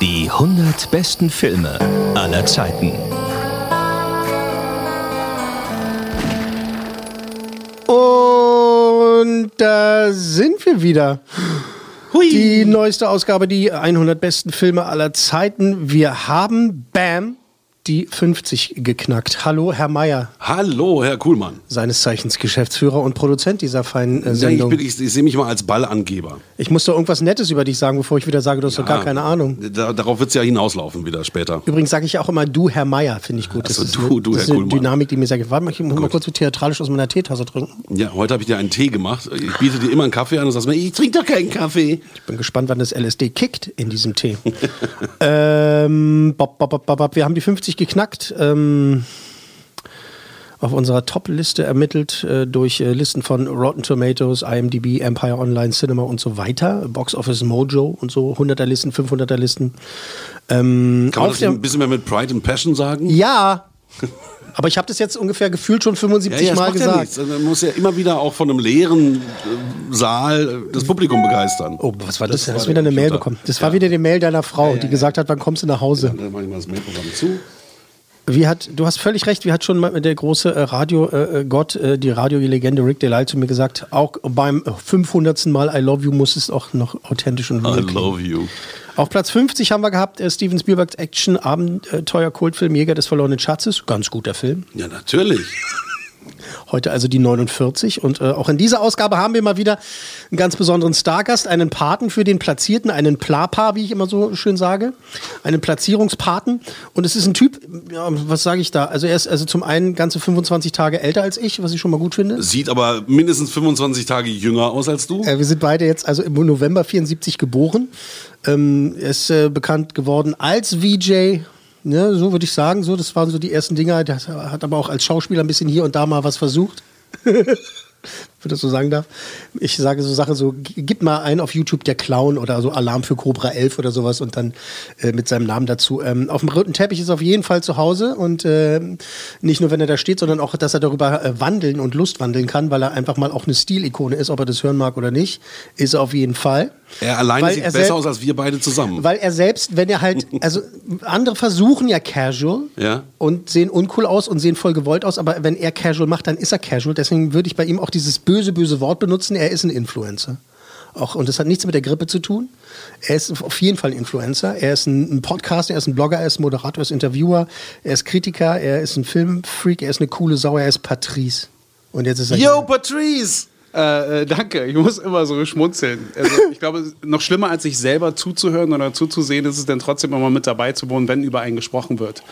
Die 100 besten Filme aller Zeiten. Und da sind wir wieder. Die neueste Ausgabe, die 100 besten Filme aller Zeiten. Wir haben, bam, die 50 geknackt. Hallo, Herr Meier, Hallo, Herr Kuhlmann. seines Zeichens Geschäftsführer und Produzent dieser feinen äh, Ja, ich, Sendung. ich, ich sehe mich mal als Ballangeber. Ich muss doch irgendwas Nettes über dich sagen, bevor ich wieder sage, du hast doch gar keine Ahnung. Da, darauf wird es ja hinauslaufen wieder später. Übrigens sage ich auch immer du, Herr Meier, finde ich gut. Das Ach so, ist, du, eine, du, das ist Herr eine Kuhlmann. Dynamik, die mir sehr gefällt. Warte mal, Ich muss mal kurz so theatralisch aus meiner Teetasse trinken. Ja, heute habe ich dir einen Tee gemacht. Ich biete dir immer einen Kaffee an und sagst mir, ich trinke doch keinen Kaffee. Ich bin gespannt, wann das LSD kickt in diesem Tee. ähm, bop, bop, bop, bop. Wir haben die 50 geknackt. Ähm, auf unserer Top-Liste ermittelt äh, durch äh, Listen von Rotten Tomatoes, IMDb, Empire Online, Cinema und so weiter. Box Office Mojo und so. 100er Listen, 500er Listen. Ähm, Kann man das ein bisschen mehr mit Pride and Passion sagen? ja, aber ich habe das jetzt ungefähr gefühlt schon 75 das Mal macht ja gesagt. nichts. Also Man muss ja immer wieder auch von einem leeren äh, Saal äh, das Publikum begeistern. Oh, was war das? war Hast du wieder der eine Mail bekommen? Das war Ja. wieder die Mail deiner Frau, die gesagt hat, wann kommst du nach Hause? Dann mache ich mal das Mailprogramm zu. Wie hat, du hast völlig recht, wie hat schon mal der große äh, Radio-Gott, äh, die Radio-Legende Rick Delisle zu mir gesagt, auch beim 500. Mal I Love You muss es auch noch authentisch und I real klingen. love you. Auf Platz 50 haben wir gehabt äh, Steven Spielbergs Action Abenteuer Kultfilm Jäger des verlorenen Schatzes, ganz guter Film. Ja, natürlich. Heute also die 49 und äh, auch in dieser Ausgabe haben wir mal wieder einen ganz besonderen Stargast, einen Paten für den Platzierten, einen Plapa, wie ich immer so schön sage, einen Platzierungspaten und es ist ein Typ, ja, was sage ich da? Also er ist also zum einen ganze 25 Tage älter als ich, was ich schon mal gut finde. Sieht aber mindestens 25 Tage jünger aus als du. Äh, wir sind beide jetzt also im November 74 geboren. Ähm, er ist äh, bekannt geworden als VJ. Ne, so würde ich sagen, so, das waren so die ersten Dinger. Der hat aber auch als Schauspieler ein bisschen hier und da mal was versucht. wenn das so sagen darf. Ich sage so Sachen so, gib mal ein auf YouTube der Clown oder so Alarm für Cobra 11 oder sowas und dann äh, mit seinem Namen dazu. Ähm, auf dem roten Teppich ist er auf jeden Fall zu Hause und ähm, nicht nur, wenn er da steht, sondern auch, dass er darüber äh, wandeln und Lust wandeln kann, weil er einfach mal auch eine Stilikone ist, ob er das hören mag oder nicht, ist er auf jeden Fall. Er alleine Weil sieht er besser aus als wir beide zusammen. Weil er selbst, wenn er halt, also andere versuchen ja casual Ja. und sehen uncool aus und sehen voll gewollt aus, aber wenn er casual macht, dann ist er casual. Deswegen würde ich bei ihm auch dieses böse, böse Wort benutzen. Er ist ein Influencer. Auch, und das hat nichts mit der Grippe zu tun. Er ist auf jeden Fall ein Influencer. Er ist ein, ein Podcaster, er ist ein Blogger, er ist Moderator, er ist Interviewer, er ist Kritiker, er ist ein Filmfreak, er ist eine coole Sau, er ist Patrice. Und jetzt ist er Yo, hier. Patrice! Äh, äh, danke, ich muss immer so schmunzeln. Also, ich glaube, noch schlimmer als sich selber zuzuhören oder zuzusehen, ist es dann trotzdem immer mit dabei zu wohnen, wenn über einen gesprochen wird.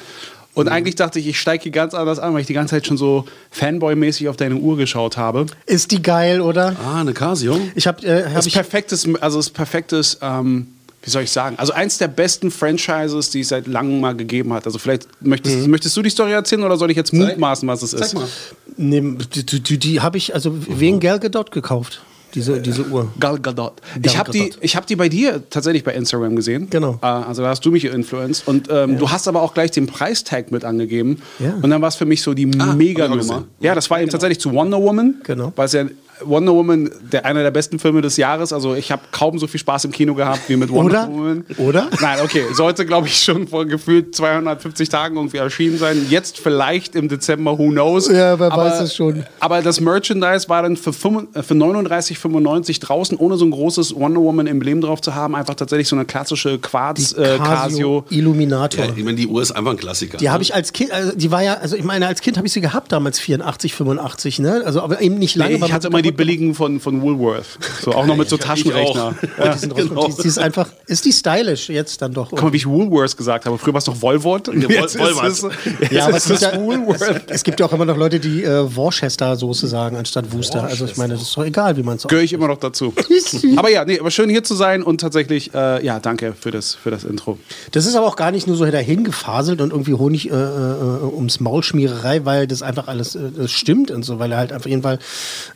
Und eigentlich dachte ich, ich steige hier ganz anders an, weil ich die ganze Zeit schon so Fanboy-mäßig auf deine Uhr geschaut habe. Ist die geil, oder? Ah, eine Casio. Ich habe äh, hab Das ich, perfektes, also das perfektes, ähm, wie soll ich sagen? Also eins der besten Franchises, die es seit langem mal gegeben hat. Also vielleicht möchtest, möchtest du die Story erzählen oder soll ich jetzt mutmaßen, was es ist? Zeig mal. Nee, die, die, die, habe ich also wegen Gal Gadot gekauft, diese, diese Uhr. Gal Gadot. Ich habe die, ich hab die bei dir tatsächlich bei Instagram gesehen. Genau. Äh, also da hast du mich influenced. Und ähm, du hast aber auch gleich den Preistag mit angegeben. Ja. Und dann war es für mich so die auch Mega-Nummer. Ja, das war eben tatsächlich zu Wonder Woman. Genau. Weil es ja Wonder Woman, der, einer der besten Filme des Jahres. Also ich habe kaum so viel Spaß im Kino gehabt wie mit Wonder Oder? Woman. Oder? Nein, okay. Sollte, glaube ich, schon vor gefühlt 250 Tagen irgendwie erschienen sein. Jetzt vielleicht im Dezember, who knows. Ja, wer aber, weiß es schon. Aber das Merchandise war dann für, 5 äh, für 39,95 draußen, ohne so ein großes Wonder Woman-Emblem drauf zu haben. Einfach tatsächlich so eine klassische Quarz äh, Casio. Illuminator. Ja, ich meine, die Uhr ist einfach ein Klassiker. Die habe ich als Kind, also die war ja, also ich meine, als Kind habe ich sie gehabt damals 84, 85, ne? Also aber eben nicht lange. Nee, ich hatte immer die kaputt billigen von, von Woolworth. So, auch noch mit so Taschenrechner. gemacht. Die, sind raus- die, die ist einfach, ist die stylisch jetzt dann doch. Guck mal, wie ich Woolworth gesagt habe. Früher war es und Jetzt ist es, jetzt Ja, aber ist es, ja, Woolworth. es, es gibt ja auch immer noch Leute, die äh, Worcester-Soße sagen anstatt Wooster. Also ich meine, das ist doch egal, wie man es Gehöre ich immer noch dazu. aber ja, nee, aber schön hier zu sein und tatsächlich, äh, ja, danke für das, für das Intro. Das ist aber auch gar nicht nur so dahin gefaselt und irgendwie Honig äh, äh, ums Maulschmiererei, weil das einfach alles äh, das stimmt und so, weil er halt auf jeden Fall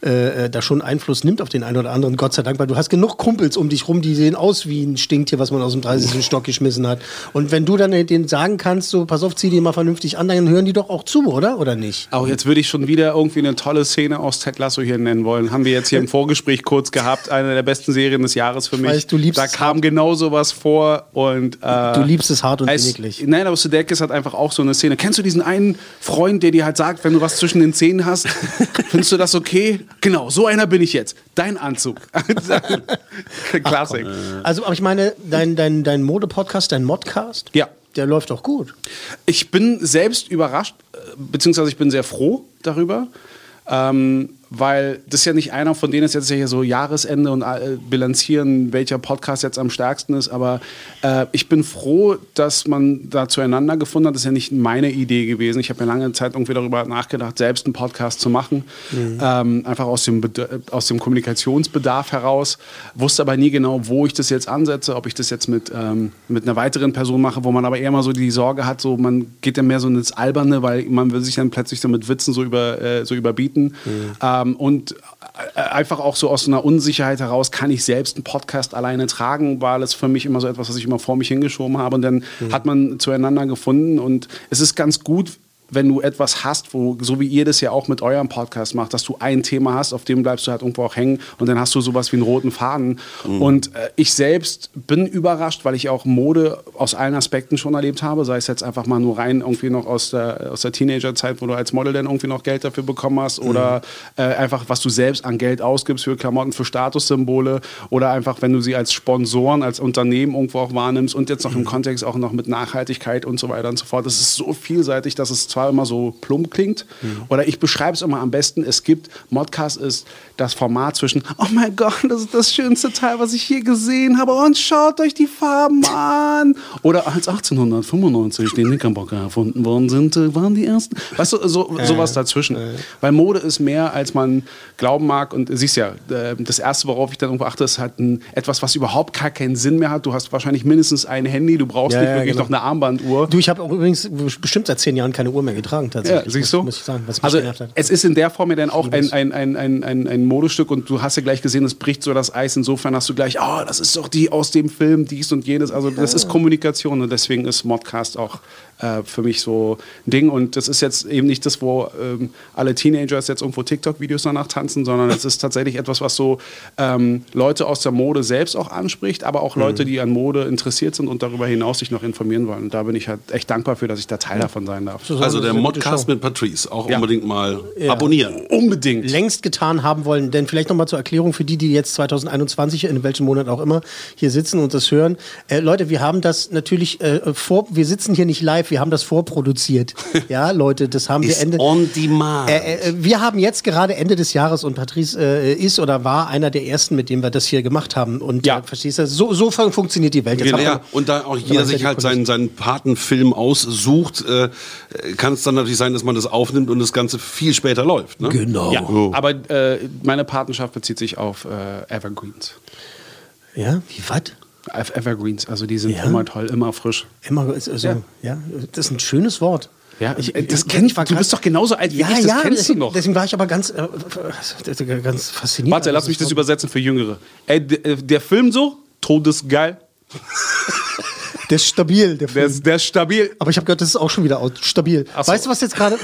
äh, äh, da schon Einfluss nimmt auf den einen oder anderen. Gott sei Dank, weil du hast genug Kumpels um dich rum, die sehen aus wie ein Stinktier, was man aus dem 30. Stock geschmissen hat. Und wenn du dann denen sagen kannst, so pass auf, zieh die mal vernünftig an, dann hören die doch auch zu, oder? Oder nicht? Auch jetzt würde ich schon wieder irgendwie eine tolle Szene aus Ted Lasso hier nennen wollen. Haben wir jetzt hier im Vorgespräch kurz gehabt. Eine der besten Serien des Jahres für mich. weiß, du liebst da kam genau sowas vor und äh, Du liebst es hart und inniglich. Nein, aber Sudeikis hat einfach auch so eine Szene. Kennst du diesen einen Freund, der dir halt sagt, wenn du was zwischen den Zähnen hast, findest du das okay? Genau, so einer bin ich jetzt. Dein Anzug. Klassik. Also, aber ich meine, dein, dein, dein Mode-Podcast, dein Modcast, Ja. der läuft doch gut. Ich bin selbst überrascht, äh, beziehungsweise ich bin sehr froh darüber, ähm, weil das ist ja nicht einer von denen ist jetzt ja hier so Jahresende und äh, bilanzieren, welcher Podcast jetzt am stärksten ist, aber äh, ich bin froh, dass man da zueinander gefunden hat. Das ist ja nicht meine Idee gewesen. Ich habe ja lange Zeit irgendwie darüber nachgedacht, selbst einen Podcast zu machen, ähm, einfach aus dem, Bed- aus dem Kommunikationsbedarf heraus, wusste aber nie genau, wo ich das jetzt ansetze, ob ich das jetzt mit, ähm, mit einer weiteren Person mache, wo man aber eher mal so die Sorge hat, so man geht ja mehr so ins Alberne, weil man will sich dann plötzlich so mit Witzen so, über, äh, so überbieten. Ähm, und äh, einfach auch so aus einer Unsicherheit heraus, kann ich selbst einen Podcast alleine tragen, war das für mich immer so etwas, was ich immer vor mich hingeschoben habe. Und dann hat man zueinander gefunden und es ist ganz gut, wenn du etwas hast, wo, so wie ihr das ja auch mit eurem Podcast macht, dass du ein Thema hast, auf dem bleibst du halt irgendwo auch hängen und dann hast du sowas wie einen roten Faden. Und äh, ich selbst bin überrascht, weil ich auch Mode aus allen Aspekten schon erlebt habe, sei es jetzt einfach mal nur rein irgendwie noch aus der, aus der Teenagerzeit, wo du als Model dann irgendwie noch Geld dafür bekommen hast oder äh, einfach, was du selbst an Geld ausgibst für Klamotten, für Statussymbole oder einfach, wenn du sie als Sponsoren, als Unternehmen irgendwo auch wahrnimmst und jetzt noch im Kontext auch noch mit Nachhaltigkeit und so weiter und so fort. Das ist so vielseitig, dass es zwar immer so plump klingt oder ich beschreibe es immer am besten, es gibt, Modcast ist das Format zwischen, oh mein Gott, das ist das schönste Teil, was ich hier gesehen habe und schaut euch die Farben an. Oder als 1895 die Knickerbocker erfunden worden sind, äh, waren die ersten. Weißt du, so, sowas dazwischen. Weil Mode ist mehr, als man glauben mag. Und siehst ja, äh, das Erste, worauf ich dann irgendwo achte, ist halt ein, etwas, was überhaupt gar keinen Sinn mehr hat. Du hast wahrscheinlich mindestens ein Handy, du brauchst Ja, nicht ja, wirklich genau. noch eine Armbanduhr. Du, ich habe auch übrigens bestimmt seit zehn Jahren keine Uhr mehr getragen, tatsächlich. Ja, siehst du? Muss, ich sagen, also es ist in der Form ja dann auch ein, ein, ein, ein, ein Modestück und du hast ja gleich gesehen, es bricht so das Eis. Insofern hast du gleich, oh, das ist doch die aus dem Film, dies und jenes. Also das ist Kommunikation und deswegen ist Modcast auch äh, für mich so ein Ding. Und das ist jetzt eben nicht das, wo ähm, alle Teenagers jetzt irgendwo TikTok-Videos danach tanzen, sondern es ist tatsächlich etwas, was so ähm, Leute aus der Mode selbst auch anspricht, aber auch Mhm. Leute, die an Mode interessiert sind und darüber hinaus sich noch informieren wollen. Und da bin ich halt echt dankbar für, dass ich da Teil davon sein darf. So, so, Also der Modcast mit Patrice. Auch Ja. unbedingt mal abonnieren. Unbedingt. längst getan haben wollen. Denn vielleicht nochmal zur Erklärung für die, die jetzt 2021, in welchem Monat auch immer, hier sitzen und das hören. Äh, Leute, wir haben das natürlich äh, vor, wir sitzen hier nicht live, wir haben das vorproduziert. ja, Leute, das haben wir Ende. on demand. Äh, äh, wir haben jetzt gerade Ende des Jahres und Patrice äh, ist oder war einer der ersten, mit dem wir das hier gemacht haben. Und Ja. äh, verstehst du, so, so fun- funktioniert die Welt. Jetzt Ja, ja, und da auch jeder sich halt seinen, seinen Patenfilm aussucht, äh, kann es dann natürlich sein, dass man das aufnimmt und das Ganze viel später läuft. Ne? Genau. Ja, Oh. aber äh, meine Patenschaft bezieht sich auf äh, Evergreens. Ja, wie was? Ev- Evergreens, also die sind Ja. immer toll, immer frisch. Immer also, ja. Ja. das ist ein schönes Wort. Ja, ich, äh, das kennt- ich war du bist doch genauso alt wie ja, ich, das ja, kennst du deswegen, noch. Deswegen war ich aber ganz, äh, äh, ganz fasziniert. Warte, lass mich das übersetzen für Jüngere. Ey, äh, der Film so, todesgeil, Der ist stabil, der der Film. ist, der ist stabil. Aber ich habe gehört, das ist auch schon wieder out, stabil. Ach so. Weißt du, was jetzt gerade.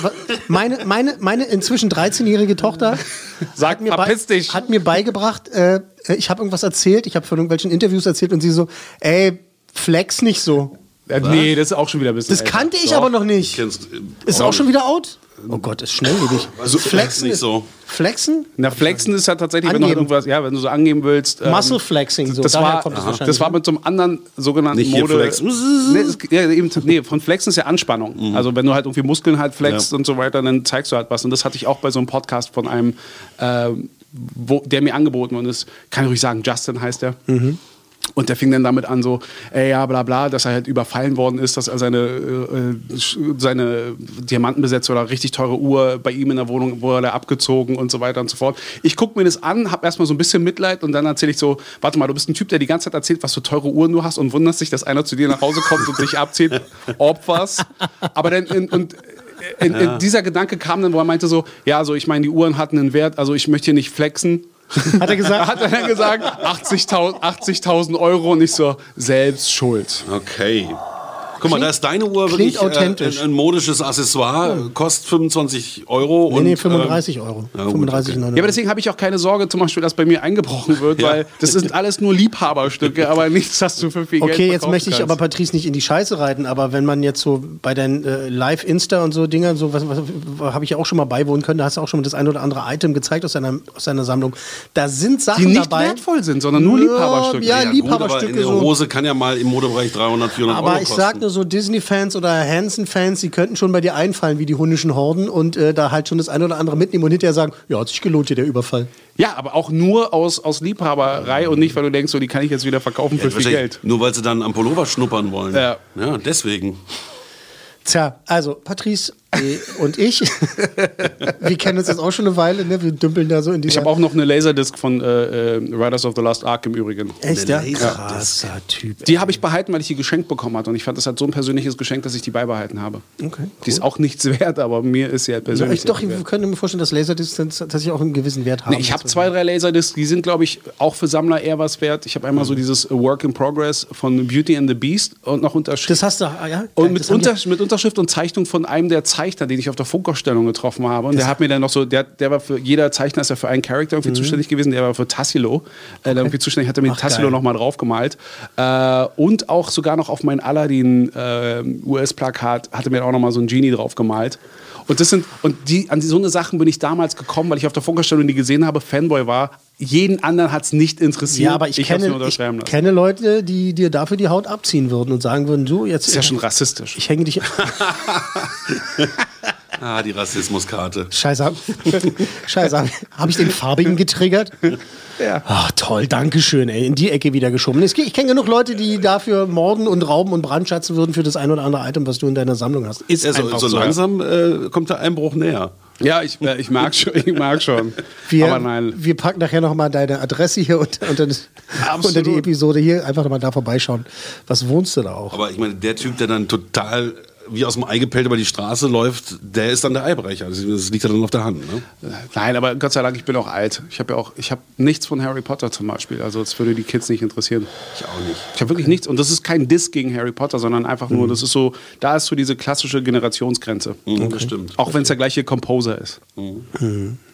Meine, meine, meine inzwischen 13-jährige Tochter Sag, hat mir, bei, dich. hat mir beigebracht, äh, ich habe irgendwas erzählt, ich habe von irgendwelchen Interviews erzählt und sie so, ey, flex nicht so. Äh, nee, das ist auch schon wieder ein bisschen Das älter. kannte ich Doch. aber noch nicht. Kennst, Ist auch schon wieder out? Oh Gott, ist schnelllebig. Also, flexen nicht ist- so. Flexen? Na, Flexen ist ja tatsächlich, wenn du halt irgendwas, ja, wenn du so angeben willst. ähm, Muscle Flexing, so. das, Daher war, kommt das wahrscheinlich, das war ne? mit so einem anderen sogenannten Nicht Mode. Nee, es, ja, eben, nee, von Flexen ist ja Anspannung. Also wenn du halt irgendwie Muskeln halt flexst Ja. und so weiter, dann zeigst du halt was. Und das hatte ich auch bei so einem Podcast von einem ähm, wo, der mir angeboten worden ist. Kann ich ruhig sagen, Justin heißt er. Und der fing dann damit an, so, ey, ja, bla bla, dass er halt überfallen worden ist, dass er seine, äh, sch- seine Diamantenbesetzte oder richtig teure Uhr bei ihm in der Wohnung wurde er abgezogen und so weiter und so fort. Ich gucke mir das an, habe erstmal so ein bisschen Mitleid und dann erzähle ich so, warte mal, du bist ein Typ, der die ganze Zeit erzählt, was für teure Uhren du hast und wunderst dich, dass einer zu dir nach Hause kommt und dich abzieht. Was. Aber dann, in, und in, in dieser Gedanke kam dann, wo er meinte so, ja, also ich meine, die Uhren hatten einen Wert, also ich möchte hier nicht flexen. Hat er gesagt? Hat er dann gesagt, 80.000 80.000 Euro und ich so, selbst schuld. Okay. Guck mal, da ist deine Uhr wirklich klingt authentisch. Äh, ein, ein modisches Accessoire, kostet 25 Euro. Nee, und, nee, ähm, 35 Euro. ja, gut, 35, okay. Ja, aber deswegen habe ich auch keine Sorge, zum Beispiel, dass bei mir eingebrochen wird, Ja. weil das sind alles nur Liebhaberstücke, aber nichts, das du für viel Geld Okay, jetzt möchte ich kannst. aber Patrice nicht in die Scheiße reiten, aber wenn man jetzt so bei deinen äh, Live-Insta und so Dingern, so was, was habe ich ja auch schon mal beiwohnen können, da hast du auch schon mal das ein oder andere Item gezeigt aus deiner, aus deiner Sammlung. Da sind Sachen die nicht dabei. wertvoll sind, sondern nur Liebhaberstücke. Ja, Ja, gut, aber Liebhaberstücke eine so. Hose kann ja mal im Modebereich 300, 400 Aber Euro ich kosten. Nur so, Disney-Fans oder Hansen-Fans, die könnten schon bei dir einfallen wie die hundischen Horden und äh, da halt schon das ein oder andere mitnehmen und hinterher sagen, ja, hat sich gelohnt hier der Überfall. Ja, aber auch nur aus, aus Liebhaberei und nicht, weil du denkst, so, die kann ich jetzt wieder verkaufen für viel Geld. Nur weil sie dann am Pullover schnuppern wollen. Ja. ja deswegen. Tja, also Patrice und ich, wir kennen uns jetzt auch schon eine Weile, ne? wir dümpeln da so in Ich dieser... habe auch noch eine Laserdisc von äh, äh, Riders of the Lost Ark im Übrigen. Echt, ja? Krasser Typ. Die habe ich behalten, weil ich die geschenkt bekommen hatte. Und ich fand, das hat so ein persönliches Geschenk, dass ich die beibehalten habe. Okay, Die ist auch nichts wert, aber mir ist sie halt Ja, persönlich. ich, doch, ich könnte mir vorstellen, dass Laserdiscs tatsächlich auch einen gewissen Wert haben. Nee, ich habe zwei, drei Laserdiscs, die sind, glaube ich, auch für Sammler eher was wert. Ich habe einmal Mhm. so dieses Work in Progress von Beauty and the Beast und noch Unterschrift. Das hast du, ah, ja? Und mit, die- Unter, mit Unterschrift und Zeichnung von einem der Zeichner, den ich auf der Funkausstellung getroffen habe. Und der hat mir dann noch so, der, der war für, jeder Zeichner ist ja für einen Charakter irgendwie zuständig gewesen, der war für Tassilo äh, der irgendwie zuständig, hat er mir Mhm. Ach, Tassilo nochmal draufgemalt. Äh, und auch sogar noch auf mein Aladdin äh, US-Plakat hatte mir auch nochmal so ein Genie draufgemalt. Und das sind, und die, an so eine Sachen bin ich damals gekommen, weil ich auf der Funkausstellung die gesehen habe, Fanboy war. Jeden anderen hat es nicht interessiert. Ja, aber ich, hab's kenne, ich unterschreiben lassen. kenne Leute, die dir dafür die Haut abziehen würden und sagen würden, du, jetzt... Das ist ja schon rassistisch. Ich hänge dich... Ah, die Rassismuskarte. Scheiße, Scheiße, habe ich den Farbigen getriggert? Ja. Ach, toll, danke schön, ey. In die Ecke wieder geschoben. Ich kenne genug Leute, die dafür morden und rauben und brandschatzen würden für das ein oder andere Item, was du in deiner Sammlung hast. Ist Ja, so, einfach so so. langsam äh, kommt der Einbruch näher. Ja, ich, äh, ich mag schon. Ich mag schon. Wir, aber nein. wir packen nachher nochmal deine Adresse hier unter, unter, unter die Episode hier. Einfach nochmal da vorbeischauen. Was wohnst du da auch? Aber ich meine, der Typ, der dann total wie aus dem Ei gepellt über die Straße läuft, der ist dann der Eibrecher. Das, das liegt ja dann auf der Hand. Ne? Nein, aber Gott sei Dank, ich bin auch alt. Ich habe ja auch, ich habe nichts von Harry Potter zum Beispiel. Also das würde die Kids nicht interessieren. Ich auch nicht. Ich habe wirklich nichts. Und das ist kein Diss gegen Harry Potter, sondern einfach nur, das ist so, da ist so diese klassische Generationsgrenze. Mhm, Das stimmt. Auch wenn es der gleiche Composer ist.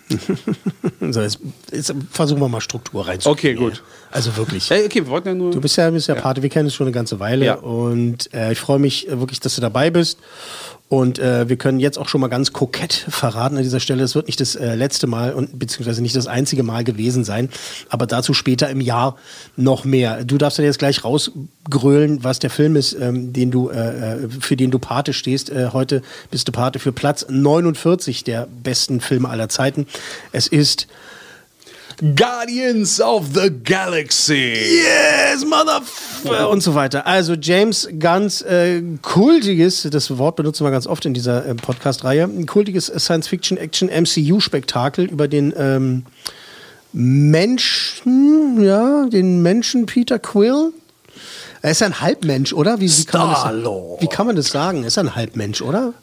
So, jetzt, jetzt versuchen wir mal Struktur reinzubringen. Okay, gut. Also wirklich. Ey, okay, wir wollten ja nur. Du bist ja, bist ja, Pate, wir kennen uns schon eine ganze Weile Ja. und äh, ich freue mich wirklich, dass du dabei bist. Und äh, wir können jetzt auch schon mal ganz kokett verraten an dieser Stelle, es wird nicht das äh, letzte Mal und beziehungsweise nicht das einzige Mal gewesen sein, aber dazu später im Jahr noch mehr. Du darfst dann jetzt gleich rausgrölen, was der Film ist, ähm, den du, äh, äh, für den du Pate stehst. Äh, heute bist du Pate für Platz 49 der besten Filme aller Zeiten. Es ist Guardians of the Galaxy. Yes, Motherfucker! Und so weiter. Also James Gunns äh, kultiges, das Wort benutzen wir ganz oft in dieser äh, Podcast-Reihe, ein kultiges Science-Fiction-Action-MCU-Spektakel über den ähm, Menschen, ja, den Menschen Peter Quill. Er ist ein Halbmensch, oder? Wie, wie, kann man das, Star-Lord. wie kann man das sagen? Er ist ein Halbmensch, oder?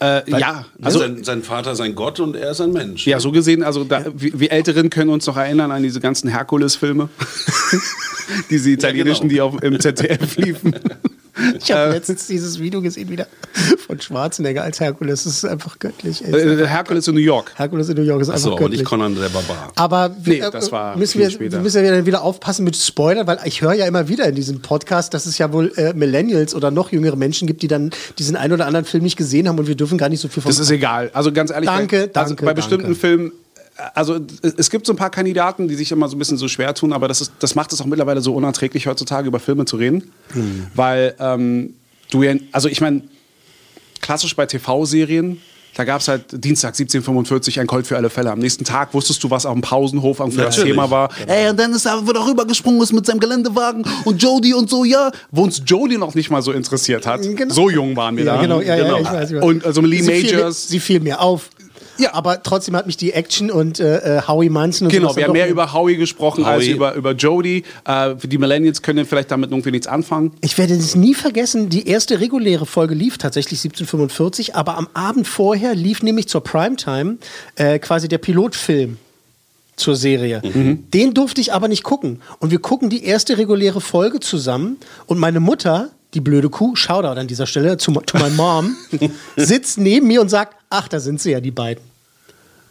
Äh, ja, Also also. sein, sein Vater ist ein Gott und er ist ein Mensch. Ja, so gesehen, also da, wir, wir Älteren können uns noch erinnern an diese ganzen Herkules-Filme. diese italienischen, die auf, im ZDF liefen. Ich habe letztens dieses Video gesehen wieder von Schwarzenegger als Herkules. Das ist einfach göttlich. ey. Äh, Herkules in New York. Herkules in New York ist einfach Achso, aber göttlich. nicht Conan der Barbar. Aber Nee, wir, das war müssen wir, später. wir müssen ja wieder- wieder aufpassen mit Spoilern, weil ich höre ja immer wieder in diesem Podcast, dass es ja wohl äh, Millennials oder noch jüngere Menschen gibt, die dann diesen einen oder anderen Film nicht gesehen haben und wir dürfen gar nicht so viel von Das ist egal. Also ganz ehrlich, Danke, bei, also danke, bei bestimmten danke. Filmen, also es gibt so ein paar Kandidaten, die sich immer so ein bisschen so schwer tun, aber das, ist, das macht es auch mittlerweile so unerträglich heutzutage über Filme zu reden, Hm. weil ähm, du ja, also ich meine, klassisch bei TV-Serien Da gab es halt Dienstag 1745 ein Colt für alle Fälle. Am nächsten Tag wusstest du, was auf dem Pausenhof am das Natürlich. Thema war. Ey, und dann ist er wieder rübergesprungen ist mit seinem Geländewagen und Jody und so, ja. Wo uns Jody noch nicht mal so interessiert hat. Genau. So jung waren wir Ja, da. genau, ja, ja, ich weiß, ich weiß. Und also Lee sie Fiel Majors. sie fiel mir auf. Ja. Aber trotzdem hat mich die Action und äh, äh, Howie Manson und Genau, wir haben mehr über Howie gesprochen als Howie. über, über Jody. Äh, die Millennials können vielleicht damit irgendwie nichts anfangen. Ich werde es nie vergessen, die erste reguläre Folge lief tatsächlich 1745, aber am Abend vorher lief nämlich zur Primetime äh, quasi der Pilotfilm zur Serie. Den durfte ich aber nicht gucken. Und wir gucken die erste reguläre Folge zusammen und meine Mutter, die blöde Kuh, Shoutout an dieser Stelle to, to my mom, sitzt neben mir und sagt, ach, da sind sie ja, die beiden.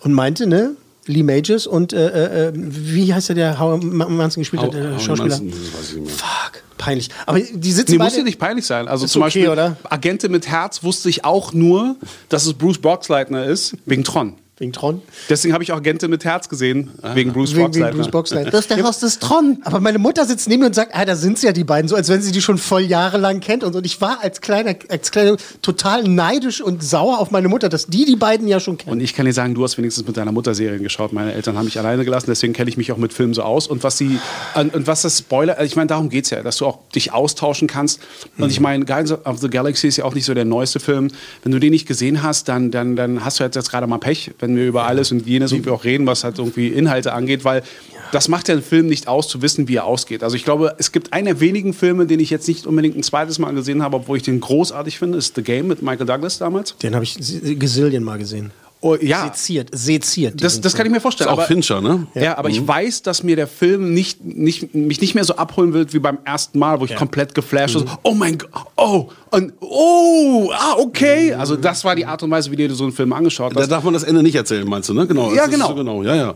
Und meinte, ne, Lee Majors und äh, äh, wie heißt der, der Howard Manson gespielt hat, der Howie Schauspieler? Manson, weiß ich nicht mehr. Fuck, peinlich. Aber die sitzen Nee, beide... muss ja nicht peinlich sein. Also Ist zum okay, Beispiel oder? Agente mit Herz wusste ich auch nur, dass es Bruce Boxleitner ist, wegen Tron. Wegen Tron. Deswegen habe ich auch Agente mit Herz gesehen, wegen Bruce Wegen, wegen Boxleitner. Bruce Boxleitner. Das ist der Host des Tron. Aber meine Mutter sitzt neben mir und sagt, ah, da sind sie ja die beiden, so als wenn sie die schon voll jahrelang kennt. Und, und ich war als kleiner, als kleiner total neidisch und sauer auf meine Mutter, dass die die beiden ja schon kennen. Und ich kann dir sagen, du hast wenigstens mit deiner Mutter Serien geschaut. Meine Eltern haben mich alleine gelassen, deswegen kenne ich mich auch mit Filmen so aus. Und was sie und, was das Spoiler, also ich meine, darum geht es ja, dass du auch dich austauschen kannst. Und ich meine, Guardians of the Galaxy ist ja auch nicht so der neueste Film. Wenn du den nicht gesehen hast, dann, dann, dann hast du jetzt, jetzt gerade mal Pech, wenn wir über alles und jenes irgendwie auch reden, was halt irgendwie Inhalte angeht, weil das macht ja einen Film nicht aus, zu wissen, wie er ausgeht. Also ich glaube, es gibt einen der wenigen Filme, den ich jetzt nicht unbedingt ein zweites Mal gesehen habe, obwohl ich den großartig finde, ist The Game mit Michael Douglas damals. Den habe ich Gesilien mal gesehen. Oh, ja, Seziert, seziert. das, das kann ich mir Ist vorstellen. auch aber- Fincher, ne? Ja, aber ich weiß, dass mir der Film nicht, nicht, mich nicht mehr so abholen wird wie beim ersten Mal, wo ich komplett geflasht war. so, Oh mein Gott, oh, und, oh, ah, okay. Also das war die Art und Weise, wie du so einen Film angeschaut Da hast. darf man das Ende nicht erzählen, meinst du, ne? Genau. Ja, ist genau. So genau, ja, ja.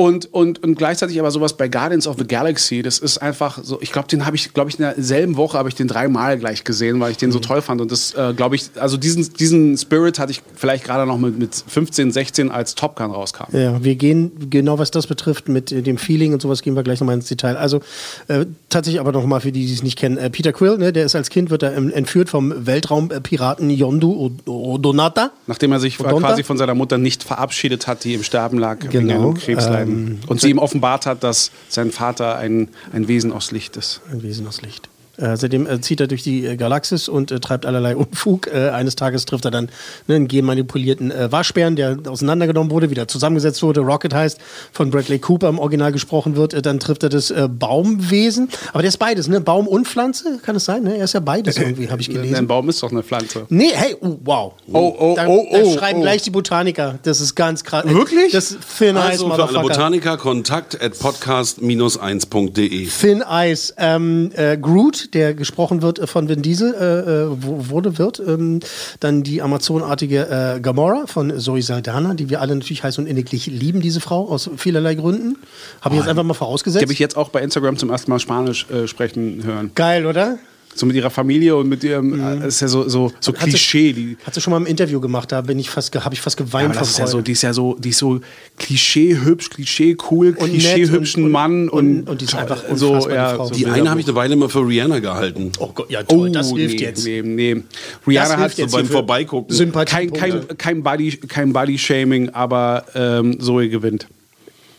Und, und, und gleichzeitig aber sowas bei Guardians of the Galaxy, das ist einfach so, ich glaube, den habe ich, glaube ich, in derselben Woche habe ich den dreimal gleich gesehen, weil ich den so toll fand. Und das, äh, glaube ich, also diesen, diesen Spirit hatte ich vielleicht gerade noch mit, mit 15, 16, als Top Gun rauskam. Ja, wir gehen, genau was das betrifft, mit äh, dem Feeling und sowas, gehen wir gleich nochmal ins Detail. Also äh, tatsächlich aber nochmal für die, die es nicht kennen. Äh, Peter Quill, ne, der ist als Kind, wird er entführt vom Weltraumpiraten Yondu Odonata. Nachdem er sich Odonta? quasi von seiner Mutter nicht verabschiedet hat, die im Sterben lag wegen Genau, einem Krebsleiden. Ähm, und sie ihm offenbart hat, dass sein Vater ein, ein Wesen aus Licht ist. Ein Wesen aus Licht. Äh, seitdem äh, zieht er durch die äh, Galaxis und äh, treibt allerlei Unfug. Äh, eines Tages trifft er dann ne, einen genmanipulierten Waschbären, der auseinandergenommen wurde, wieder zusammengesetzt wurde. Rocket heißt, von Bradley Cooper im Original gesprochen wird. Dann trifft er das Baumwesen. Aber der ist beides, ne? Baum und Pflanze, kann es sein? Ne? Er ist ja beides irgendwie, habe ich Ein gelesen. Baum ist doch eine Pflanze. Nee, hey, oh, wow. Oh, oh, da, oh, da oh, schreiben oh. gleich die Botaniker. Das ist ganz krass. Wirklich? Das Ice, Also für alle. Botaniker, kontakt at podcast-1.de. Thin Ice. Ähm, äh, Groot, der gesprochen wird äh, von Vin Diesel, äh, äh, wurde, wird. Ähm, dann die Amazonartige äh, Gamora von Zoe Saldana, die wir alle natürlich heiß und inniglich lieben, diese Frau, aus vielerlei Gründen. Habe ich jetzt einfach mal Die vorausgesetzt. habe ich jetzt auch bei Instagram zum ersten Mal Spanisch äh, sprechen hören. Geil, oder? So mit ihrer Familie und mit ihrem, äh, ist ja so, so, so Mhm. Hat sie- Klischee. Die, Hat sie schon mal im Interview gemacht, da bin ich fast, ge- habe ich fast Ja, geweint aber vor das ist ja so, die ist ja so, die ist so Klischee hübsch, Klischee cool, Und Klischee hübschen und- und- Mann und- und, die ist toll. einfach so, die ja, Frau. so Die eine habe ich eine Weile mal für Rihanna gehalten. Oh Gott, ja toll, das hilft nee, jetzt. Nee, nee. Rihanna Das hat so beim Vorbeigucken. Kein, kein, kein Body, kein Body-Shaming, aber ähm, Zoe gewinnt.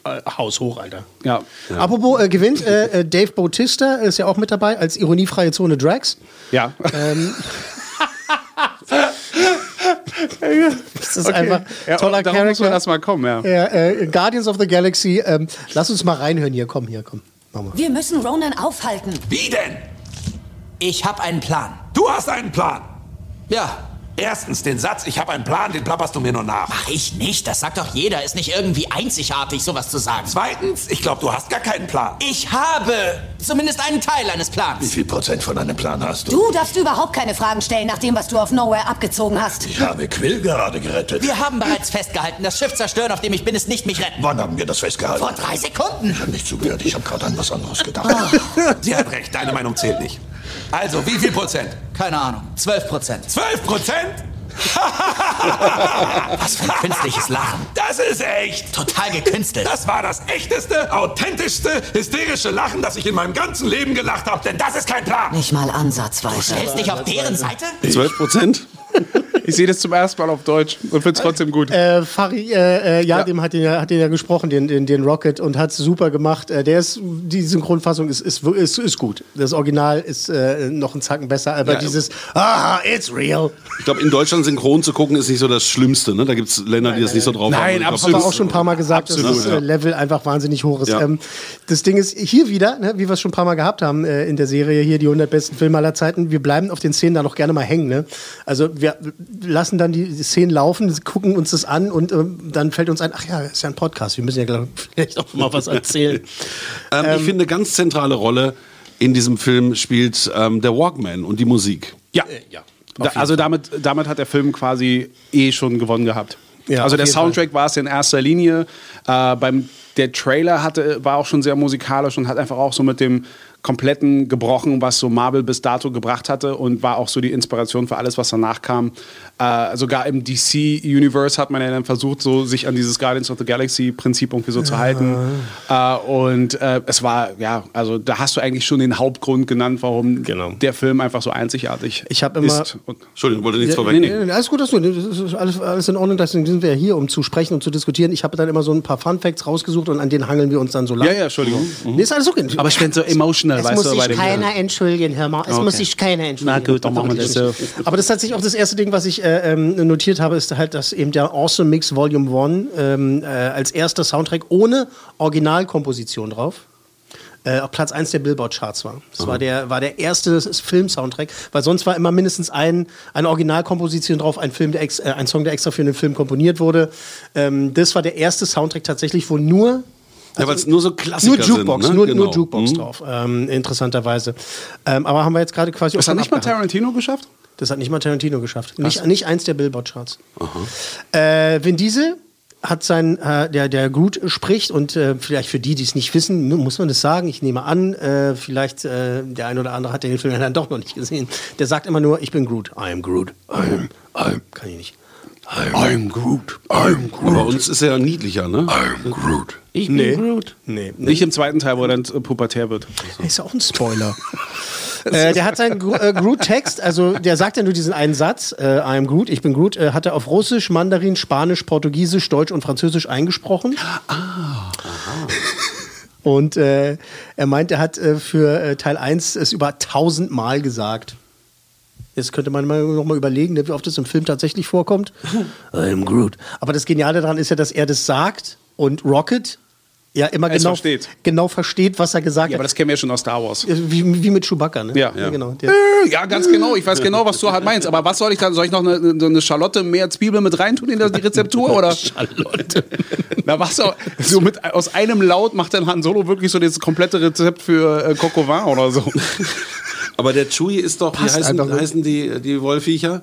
Äh, Haus hoch, Alter. Ja. Apropos äh, gewinnt, äh, äh, Dave Bautista ist ja auch mit dabei als ironiefreie Zone Drax. Ja. Das ist einfach ja, toller darauf muss man Charakter. erst mal kommen, ja. Ja, äh, Guardians of the Galaxy. Ähm, lass uns mal reinhören hier. Komm, hier, komm. Mach mal. Wir müssen Ronan aufhalten. Wie denn? Ich habe einen Plan. Du hast einen Plan. Ja, Erstens den Satz, ich habe einen Plan, den plapperst du mir nur nach. mach ich nicht. Das sagt doch jeder. Ist nicht irgendwie einzigartig, sowas zu sagen. Zweitens, ich glaube, du hast gar keinen Plan. Ich habe zumindest einen Teil eines Wie Plans. viel Prozent von deinem Plan hast du? Du darfst überhaupt keine Fragen stellen, nach dem, was du auf Nowhere abgezogen hast. Ich habe Quill gerade gerettet. Wir haben bereits festgehalten, das Schiff zerstören, auf dem ich bin, ist nicht mich retten. Wann haben wir das festgehalten? Vor drei Sekunden. Ich habe nicht zugehört, ich habe gerade an was anderes gedacht. Sie hat recht, deine Meinung zählt nicht. Also, wie viel Prozent? Keine Ahnung. 12 Prozent. 12 Prozent? Was für ein künstliches Lachen. Das ist echt. Total gekünstelt. Das war das echteste, authentischste, hysterische Lachen, das ich in meinem ganzen Leben gelacht habe, denn das ist kein Plan. Nicht mal ansatzweise. Stellst dich auf deren Seite? 12 Prozent? Ich sehe das zum ersten Mal auf Deutsch und finde es trotzdem gut. Äh, Fari, äh, äh, ja, dem hat den, ja, hat den ja gesprochen, den, den, den Rocket, und hat es super gemacht. Äh, der ist, die Synchronfassung ist, ist, ist, ist gut. Das Original ist äh, noch einen Zacken besser, aber Ja. dieses, ah, it's real. Ich glaube, in Deutschland synchron zu gucken ist nicht so das Schlimmste. Ne? Da gibt es Länder, die das nicht so drauf haben. Nein, Ich glaub, absolut. Haben wir auch schon ein paar Mal gesagt, dass Absolut, das äh, ja. Level einfach wahnsinnig hoch ist. Ja. Ähm, das Ding ist hier wieder, ne, wie wir es schon ein paar Mal gehabt haben äh, in der Serie hier, die 100 besten Filme aller Zeiten, wir bleiben auf den Szenen da noch gerne mal hängen. Ne? Also wir lassen dann die Szenen laufen, gucken uns das an und ähm, dann fällt uns ein, ach ja, ist ja ein Podcast, wir müssen ja glaub, vielleicht auch mal was erzählen. Ähm, ich finde, eine ganz zentrale Rolle in diesem Film spielt ähm, der Walkman und die Musik. Ja, Da, also damit, damit hat der Film quasi eh schon gewonnen gehabt. Ja, also der Soundtrack war es in erster Linie. Äh, beim, der Trailer hatte, war auch schon sehr musikalisch und hat einfach auch so mit dem kompletten gebrochen, was so Marvel bis dato gebracht hatte und war auch so die Inspiration für alles, was danach kam. Äh, sogar im DC-Universe hat man ja dann versucht, so sich an dieses Guardians of the Galaxy-Prinzip irgendwie so zu halten. Äh, und äh, es war, ja, also da hast du eigentlich schon den Hauptgrund genannt, warum Genau. der Film einfach so einzigartig Ich immer- ist. Und Entschuldigung, wollte nichts Ja, vorwegnehmen. nee, Alles gut, alles gut. Das ist alles, alles in Ordnung. Deswegen sind wir ja hier, um zu sprechen und zu diskutieren. Ich habe dann immer so ein paar Fun Facts rausgesucht und an denen hangeln wir uns dann so lang. ja, ja, Entschuldigung. Nee, ist alles okay. Aber ich bin so emotional, es weißt muss du, sich keiner entschuldigen, hör mal. Es Okay. muss sich keiner entschuldigen. Na gut, dann machen wir das so. Aber das ist tatsächlich auch das erste Ding, was ich äh, ähm, notiert habe, ist halt, dass eben der Awesome Mix Volume 1 ähm, äh, als erster Soundtrack ohne Originalkomposition drauf äh, auf Platz 1 der Billboard-Charts war. Das war der, war der erste Film-Soundtrack, weil sonst war immer mindestens ein, eine Originalkomposition drauf, ein, Film, der ex, äh, ein Song, der extra für den Film komponiert wurde. Ähm, das war der erste Soundtrack tatsächlich, wo nur Ja, weil es nur so Klassiker nur Jukebox, sind. Ne? nur, Genau. nur Jukebox Mhm. drauf, ähm, interessanterweise. Ähm, aber haben wir jetzt gerade quasi Das hat nicht mal. Tarantino geschafft? Das hat nicht mal Tarantino geschafft. Nicht, nicht eins der Billboard-Charts. Äh, Vin Diesel hat sein, äh, der, der Groot spricht und äh, vielleicht für die, die es nicht wissen, mu- muss man das sagen. Ich nehme an, äh, vielleicht äh, der ein oder andere hat den Film dann doch noch nicht gesehen. Der sagt immer nur, ich bin Groot. I am Groot. I am, I am. Kann ich nicht. I'm Groot. I'm Groot. Bei uns ist er ja niedlicher, ne? I'm Groot. Ich bin nee. Groot. Nee. nee. Nicht im zweiten Teil, wo er dann pubertär wird. Ist ja auch ein Spoiler. äh, der hat seinen äh, Groot-Text, also der sagt ja nur diesen einen Satz, äh, I am Groot, ich bin Groot, äh, hat er auf Russisch, Mandarin, Spanisch, Portugiesisch, Deutsch und Französisch eingesprochen. Und äh, er meint, er hat äh, für äh, Teil 1 es über 1000 Mal gesagt. Jetzt könnte man mal noch mal überlegen, ne, wie oft es im Film tatsächlich vorkommt. I'm Groot. Aber das Geniale daran ist ja, dass er das sagt und Rocket ja immer Es genau versteht. genau versteht, was er gesagt Ja, aber hat. das kennen wir ja schon aus Star Wars. Wie, wie mit Chewbacca, ne? Ja. genau. Der, Äh, Ja, ganz genau. Ich weiß genau, was du halt meinst. Aber was soll ich dann? Soll ich noch eine, eine eine Charlotte mehr Zwiebel mit reintun in die Rezeptur? Oder? Charlotte. Na, was so, so mit, aus einem Laut macht dann Han Solo wirklich so das komplette Rezept für äh, Coco Vin oder so. Aber der Chewie ist doch, wie heißen, heißen die, die Wollviecher?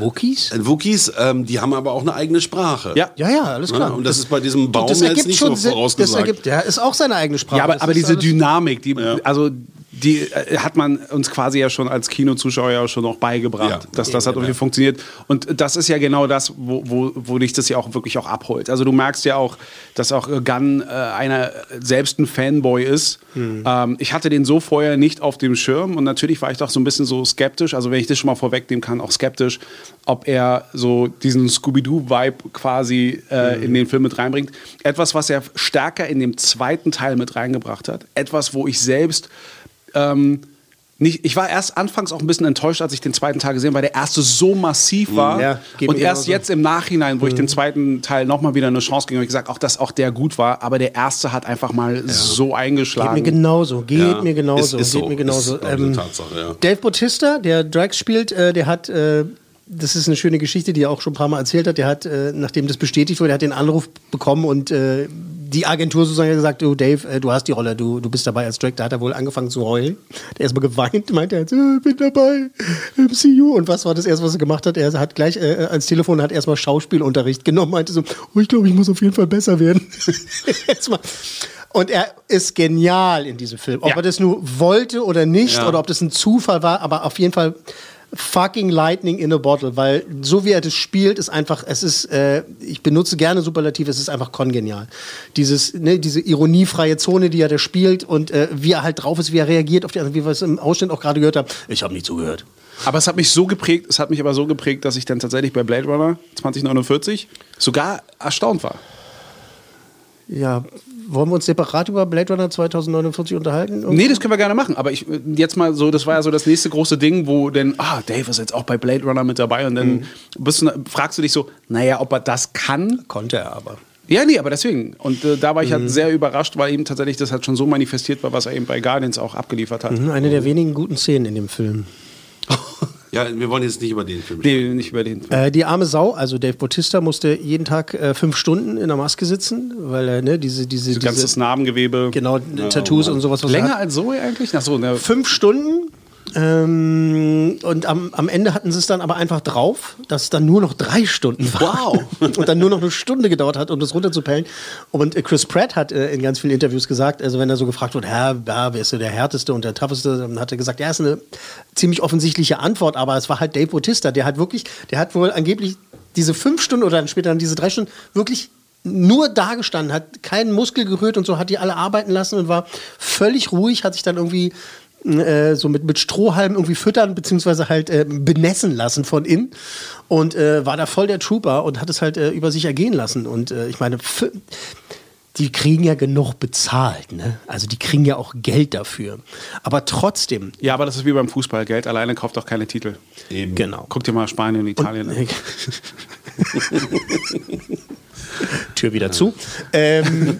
Wookies? Wookies, ähm, die haben aber auch eine eigene Sprache. Ja. Ja, ja, alles klar. Ja, und das ist bei diesem Baum das jetzt nicht schon so Sinn. Das vorausgesagt. ergibt, ja, ist auch seine eigene Sprache. Ja, aber, aber diese Dynamik, die, also die äh, hat man uns quasi ja schon als Kinozuschauer ja schon auch beigebracht, Ja. dass das hat irgendwie funktioniert. Und das ist ja genau das, wo, wo, wo dich das ja auch wirklich auch abholt. Also du merkst ja auch, dass auch Gunn äh, einer selbst ein Fanboy ist. Hm. Ähm, ich hatte den so vorher nicht auf dem Schirm und natürlich war ich doch so ein bisschen so skeptisch, also wenn ich das schon mal vorwegnehmen kann, auch skeptisch, ob er so diesen Scooby-Doo-Vibe quasi äh, Hm. in den Film mit reinbringt. Etwas, was er stärker in dem zweiten Teil mit reingebracht hat. Etwas, wo ich selbst ähm, nicht, ich war erst anfangs auch ein bisschen enttäuscht, als ich den zweiten Teil gesehen habe, weil der erste so massiv war. Mhm. Ja, geht und erst genauso. jetzt im Nachhinein, wo ich Mhm. den zweiten Teil nochmal wieder eine Chance gegeben habe, ich gesagt, auch dass auch der gut war, aber der erste hat einfach mal so Geht eingeschlagen. mir genauso, geht Ja, mir genauso, ist- ist geht so. mir genauso. Ist, ich, eine Tatsache, ja. Dave Bautista, der Drax spielt, äh, der hat, äh, das ist eine schöne Geschichte, die er auch schon ein paar Mal erzählt hat. Der hat, äh, nachdem das bestätigt wurde, der hat den Anruf bekommen und äh, die Agentur sozusagen gesagt, du Dave, äh, du hast die Rolle, du, du bist dabei als Drax. Da hat er wohl angefangen zu heulen. Der erstmal geweint, meinte er, äh, ich bin dabei, MCU. Und was war das erste, was er gemacht hat? Er hat gleich äh, ans Telefon, hat erstmal Schauspielunterricht genommen, meinte so, oh, ich glaube, ich muss auf jeden Fall besser werden. erstmal. Und er ist genial in diesem Film. Ob Ja. er das nur wollte oder nicht, Ja. oder ob das ein Zufall war, aber auf jeden Fall fucking lightning in a bottle, weil so wie er das spielt, ist einfach, es ist, äh, ich benutze gerne Superlativ, es ist einfach kongenial. Dieses, ne, diese ironiefreie Zone, die er da spielt und äh, wie er halt drauf ist, wie er reagiert auf die anderen, wie wir es im Ausschnitt auch gerade gehört haben. Ich habe nicht zugehört. Aber es hat mich so geprägt, es hat mich aber so geprägt, dass ich dann tatsächlich bei Blade Runner 2049 sogar erstaunt war. Ja, wollen wir uns separat über Blade Runner 2049 unterhalten? Nee, das können wir gerne machen. Aber ich jetzt mal so, das war ja so das nächste große Ding, wo denn, ah, Dave ist jetzt auch bei Blade Runner mit dabei und dann bist du, fragst du dich so, naja, ob er das kann. Konnte er aber. Ja, nee, aber deswegen. Und äh, da war ich halt sehr überrascht, weil eben tatsächlich das halt schon so manifestiert war, was er eben bei Guardians auch abgeliefert hat. Mhm, Eine der wenigen guten Szenen in dem Film. Ja, wir wollen jetzt nicht über den Film Nee, nicht über den. Äh, die arme Sau, also Dave Bautista, musste jeden Tag äh, fünf Stunden in der Maske sitzen, weil er ne, diese, diese, diese Narbengewebe. genau, Tattoos und sowas. Was er Länger hat. als Zoe eigentlich? Ach so, ne, Fünf Stunden. Ähm, und am, am Ende hatten sie es dann aber einfach drauf, dass es dann nur noch drei Stunden war. Wow. und dann nur noch eine Stunde gedauert hat, um das runterzupellen. Und äh, Chris Pratt hat äh, in ganz vielen Interviews gesagt, also wenn er so gefragt wird, Herr, ja, wer ist so der härteste und der tougheste, dann hat er gesagt, ja, ist eine ziemlich offensichtliche Antwort, aber es war halt Dave Bautista, der hat wirklich, der hat wohl angeblich diese fünf Stunden oder dann später dann diese drei Stunden wirklich nur da gestanden, hat keinen Muskel gerührt und so, hat die alle arbeiten lassen und war völlig ruhig, hat sich dann irgendwie äh, so mit, mit Strohhalmen irgendwie füttern, beziehungsweise halt äh, benessen lassen von innen. Und äh, war da voll der Trooper und hat es halt äh, über sich ergehen lassen. Und äh, ich meine, die kriegen ja genug bezahlt, ne? Also die kriegen ja auch Geld dafür. Aber trotzdem, ja, aber das ist wie beim Fußball. Geld alleine kauft auch keine Titel. Eben. genau. Guck dir mal Spanien und Italien an. Tür wieder zu. Ähm,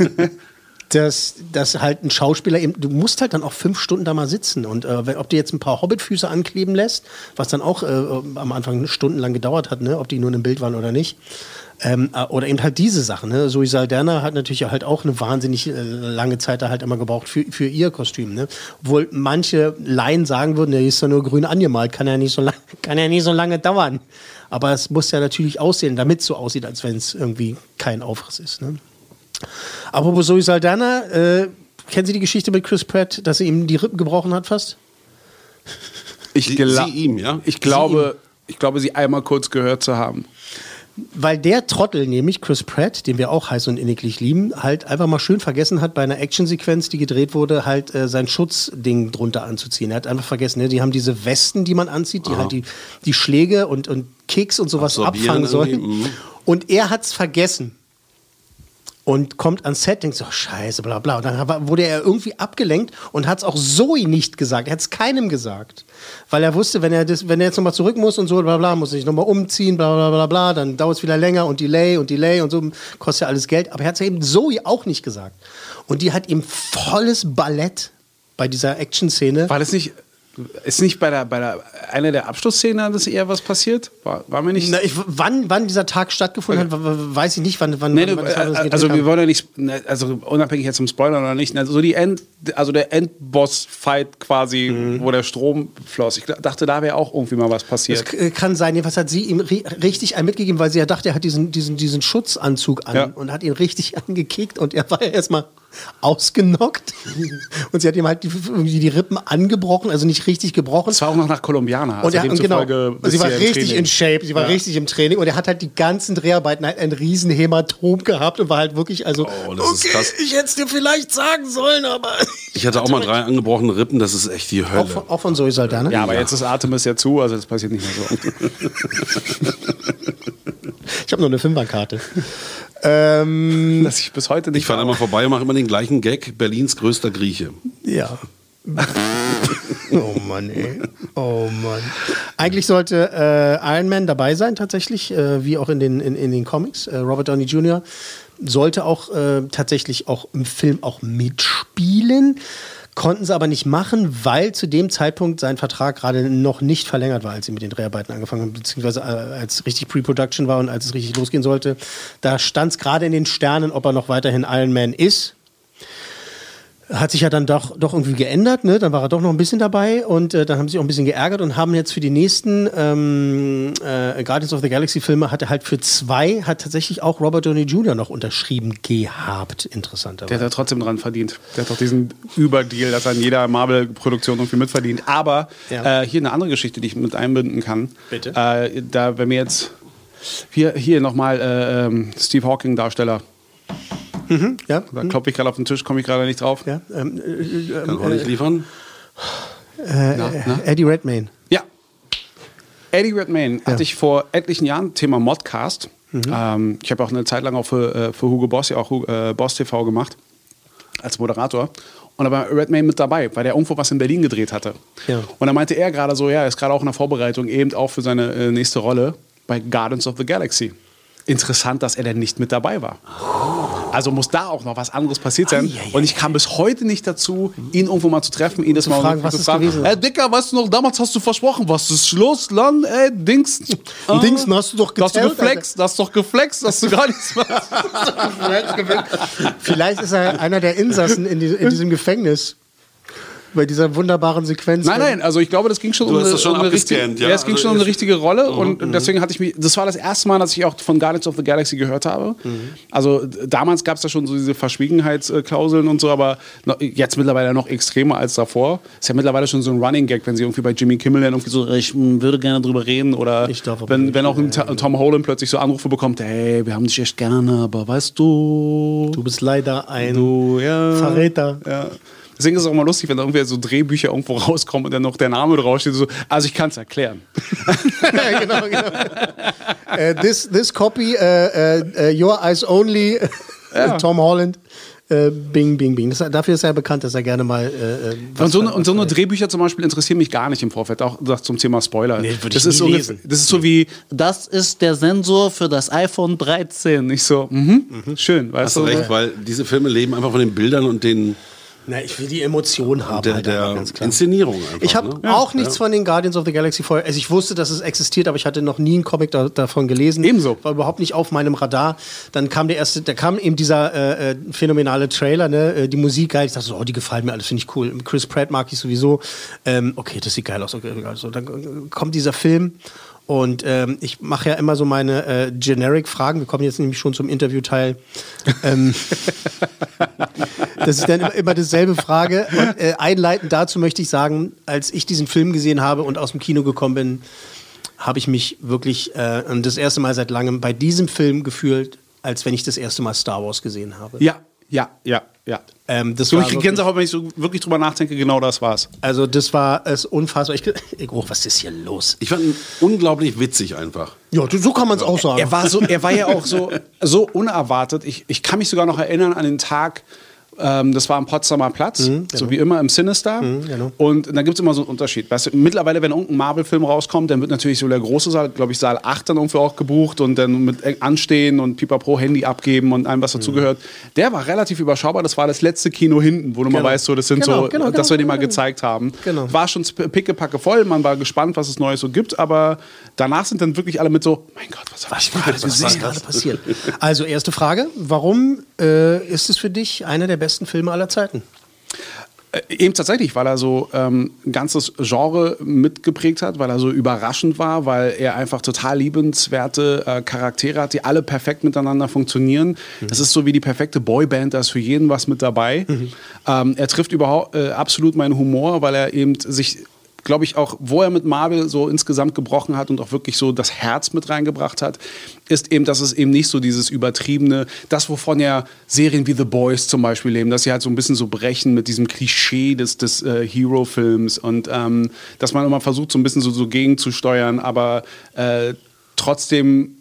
dass, dass halt ein Schauspieler eben, du musst halt dann auch fünf Stunden da mal sitzen. Und äh, ob du jetzt ein paar Hobbitfüße ankleben lässt, was dann auch äh, am Anfang stundenlang gedauert hat, ne? ob die nur in einem Bild waren oder nicht. Ähm, äh, oder eben halt diese Sachen. Ne? Zoe Saldana hat natürlich halt auch eine wahnsinnig äh, lange Zeit da halt immer gebraucht für, für ihr Kostüm. Ne? Obwohl manche Laien sagen würden, der ist ja nur grün angemalt, kann ja nicht so, lang, kann ja nicht so lange dauern. Aber es muss ja natürlich aussehen, damit es so aussieht, als wenn es irgendwie kein Aufriss ist. Ne? Apropos Zoe Saldana, äh, kennen Sie die Geschichte mit Chris Pratt, dass er ihm die Rippen gebrochen hat fast? Ich, Sie- gla- Sie ihm, ja? ich glaube, ich glaube, sie einmal kurz gehört zu haben. Weil der Trottel, nämlich Chris Pratt, den wir auch heiß und inniglich lieben, halt einfach mal schön vergessen hat, bei einer Actionsequenz, die gedreht wurde, halt äh, sein Schutzding drunter anzuziehen. Er hat einfach vergessen, ne? die haben diese Westen, die man anzieht, die halt die, die Schläge und, und Kicks und sowas Absorbieren abfangen sollen. mhm. Und er hat's vergessen. Und kommt ans Set, denkt so, oh, scheiße, bla bla. Und dann wurde er irgendwie abgelenkt und hat es auch Zoe nicht gesagt. Er hat es keinem gesagt. Weil er wusste, wenn er, das, wenn er jetzt nochmal zurück muss und so, bla bla, muss sich nochmal umziehen, bla bla bla bla, dann dauert es wieder länger und Delay und Delay und so, kostet ja alles Geld. Aber er hat es eben Zoe auch nicht gesagt. Und die hat ihm volles Ballett bei dieser Action-Szene. War das nicht, ist nicht bei der, bei der, einer der Abschlussszenen, dass eher was passiert? War, war mir nicht. Na, ich, wann, wann dieser Tag stattgefunden hat, w- w- weiß ich nicht, wann, wann, Nee, wann, du, das war, das äh, also wir wollen ja nicht, ne, also unabhängig jetzt vom Spoiler oder nicht, also so die End, also der Endboss-Fight quasi, Mhm. wo der Strom floss. Ich dachte, da wäre auch irgendwie mal was Das passiert. k- äh, kann sein. Jedenfalls hat sie ihm ri richtig einen mitgegeben, weil sie ja dachte, er hat diesen, diesen, diesen Schutzanzug an Ja. und hat ihn richtig angekickt und er war ja erstmal ausgenockt. und sie hat ihm halt die, irgendwie die Rippen angebrochen, also nicht richtig gebrochen. Das war auch noch nach Kolumbianer. Und, er, also und genau, und sie war ja richtig Training. in Shape, sie war Ja. richtig im Training und er hat halt die ganzen Dreharbeiten halt ein riesen Hämatom gehabt und war halt wirklich, also, Oh, das ist krass. ich hätte es dir vielleicht sagen sollen, aber Ich hatte auch mal drei angebrochene Rippen, das ist echt die auch Hölle. von, auch von Zoe Saldana. Ja, aber jetzt ist Artemis ja zu, also das passiert nicht mehr so. Ich habe noch eine Fünferkarte. Ähm, Dass ich bis heute nicht Ich fahre einmal vorbei und mache immer den gleichen Gag, Berlins größter Grieche. Ja. oh Mann, ey. Oh Mann. Eigentlich sollte äh, Iron Man dabei sein, tatsächlich, äh, wie auch in den, in, in den Comics. Äh, Robert Downey Jr. sollte auch äh, tatsächlich auch im Film auch mitspielen. Konnten sie aber nicht machen, weil zu dem Zeitpunkt sein Vertrag gerade noch nicht verlängert war, als sie mit den Dreharbeiten angefangen haben, beziehungsweise äh, als richtig Pre-Production war und als es richtig losgehen sollte. Da stand es gerade in den Sternen, ob er noch weiterhin Iron Man ist. Hat sich ja dann doch, doch irgendwie geändert, ne? Dann war er doch noch ein bisschen dabei und äh, dann haben sie auch ein bisschen geärgert und haben jetzt für die nächsten ähm, äh, Guardians of the Galaxy Filme hat er halt für zwei hat tatsächlich auch Robert Downey Jr. noch unterschrieben gehabt, interessanterweise. Der hat ja trotzdem dran verdient. Der hat doch diesen Überdeal, dass er in jeder Marvel-Produktion irgendwie mitverdient. Aber Ja. äh, hier eine andere Geschichte, die ich mit einbinden kann. Bitte? Äh, da, wenn wir jetzt hier, hier nochmal äh, ähm, Steve Hawking-Darsteller. Ja, Da klopfe ich gerade auf den Tisch, komme ich gerade nicht drauf. ja ähm, äh, Kann auch nicht liefern. Na, na? Eddie Redmayne. Ja. Eddie Redmayne hatte ich vor etlichen Jahren, Thema Modcast. Ähm, ich habe auch eine Zeit lang auch für, äh, für Hugo Boss ja auch äh, Boss TV gemacht, als Moderator. Und da war Redmayne mit dabei, weil der irgendwo was in Berlin gedreht hatte. Ja. Und da meinte er gerade so, ja, er ist gerade auch in der Vorbereitung, eben auch für seine äh, nächste Rolle bei Guardians of the Galaxy. Interessant, dass er denn nicht mit dabei war. Also muss da auch noch was anderes passiert sein. Ei, ei, ei, und ich kam bis heute nicht dazu, ihn irgendwo mal zu treffen, ihn das mal fragen, was zu fragen. gewesen? Ey, Dicker, weißt du noch, damals hast du versprochen, was ist los, Lan? Ey, Dings. Ah, Dingsen, hast du doch Hast du geflext, hast doch geflext, dass du gar nichts machst. Vielleicht ist er einer der Insassen in, die, in diesem Gefängnis. Bei dieser wunderbaren Sequenz. Nein, nein, also ich glaube, das ging schon Du um hast eine, das schon um eine richtige, ja. ja. es ging Also schon um eine ich- richtige Rolle und deswegen hatte ich mich, das war das erste Mal, dass ich auch von Guardians of the Galaxy gehört habe. Also d- damals gab es da schon so diese Verschwiegenheitsklauseln und so, aber jetzt mittlerweile noch extremer als davor. Ist ja mittlerweile schon so ein Running Gag, wenn sie irgendwie bei Jimmy Kimmel dann irgendwie so, ich mm, würde gerne drüber reden oder Ich darf aber wenn, wenn auch ein Tom Holland plötzlich so Anrufe bekommt, hey, wir haben dich echt gerne, aber weißt du, Du bist leider ein du, ja. Verräter. Ja. Deswegen ist es auch mal lustig, wenn da irgendwie so Drehbücher irgendwo rauskommen und dann noch der Name draufsteht. So, also ich kann es erklären. genau, genau. Äh, this, this copy, äh, äh, Your Eyes Only, äh, Tom Holland. Bing, bing, bing. Das, dafür ist er bekannt, dass er gerne mal. Äh, Und so, eine, und so eine Drehbücher zum Beispiel interessieren mich gar nicht im Vorfeld, auch das zum Thema Spoiler. Nee, würde das, ich ist nie ungefähr- lesen. das ist so wie, das ist der Sensor für das iPhone 13. Ich so, mhm, schön, weißt Hast du du? recht, weil diese Filme leben einfach von den Bildern und den, Na, ich will die Emotion haben. der, halt der ganz klar. Inszenierung einfach. Ich habe ne? auch nichts von den Guardians of the Galaxy vorher. Also ich wusste, dass es existiert, aber ich hatte noch nie einen Comic da, davon gelesen. Ebenso. War überhaupt nicht auf meinem Radar. Dann kam der erste, da kam eben dieser äh, äh, phänomenale Trailer, ne? äh, die Musik geil. Ich dachte so, oh, die gefallen mir alles, finde ich cool. Chris Pratt mag ich sowieso. Ähm, okay, das sieht geil aus. Okay, also dann äh, kommt dieser Film. Und ähm, ich mache ja immer so meine äh, Generic-Fragen. Wir kommen jetzt nämlich schon zum Interviewteil. ähm, das ist dann immer, dasselbe Frage. Und, äh, einleitend dazu möchte ich sagen, als ich diesen Film gesehen habe und aus dem Kino gekommen bin, habe ich mich wirklich äh, das erste Mal seit langem bei diesem Film gefühlt, als wenn ich das erste Mal Star Wars gesehen habe. Ja, ja, ja, ja. Ähm, das So, war ich kriege Gänsehaut, wenn ich so wirklich drüber nachdenke, genau das war's. Also das war es unfassbar. Ich, oh, was ist hier los? Ich fand ihn unglaublich witzig einfach. Ja, so kann man es auch sagen. Er war, so, er war ja auch so, so unerwartet. Ich, ich kann mich sogar noch erinnern an den Tag, ähm, das war am Potsdamer Platz, so wie immer im Sinister. genau. Und dann gibt es immer so einen Unterschied. Weißt du, mittlerweile, wenn irgendein Marvel-Film rauskommt, dann wird natürlich so der große Saal, glaube ich, Saal 8 dann irgendwie auch gebucht und dann mit eng Anstehen und Pipapo Handy abgeben und allem, was dazugehört. Der war relativ überschaubar. Das war das letzte Kino hinten, wo du mal Genau. weißt, so, das sind Genau, so, genau, dass wir genau, den mal genau. gezeigt haben. Genau. War schon pickepacke voll. Man war gespannt, was es Neues so gibt. Aber danach sind dann wirklich alle mit so, mein Gott, was habe ich gerade was, was gesehen? gerade passiert? Also erste Frage, warum äh, ist es für dich einer der besten Filme aller Zeiten? Äh, Eben tatsächlich, weil er so ähm, ein ganzes Genre mitgeprägt hat, weil er so überraschend war, weil er einfach total liebenswerte äh, Charaktere hat, die alle perfekt miteinander funktionieren. Das ist so wie die perfekte Boyband, da ist für jeden was mit dabei. Ähm, er trifft überhaupt äh, absolut meinen Humor, weil er eben sich glaube ich, auch, wo er mit Marvel so insgesamt gebrochen hat und auch wirklich so das Herz mit reingebracht hat, ist eben, dass es eben nicht so dieses übertriebene, das, wovon ja Serien wie The Boys zum Beispiel leben, dass sie halt so ein bisschen so brechen mit diesem Klischee des, des äh, Hero-Films und ähm, dass man immer versucht, so ein bisschen so, so gegenzusteuern, aber äh, trotzdem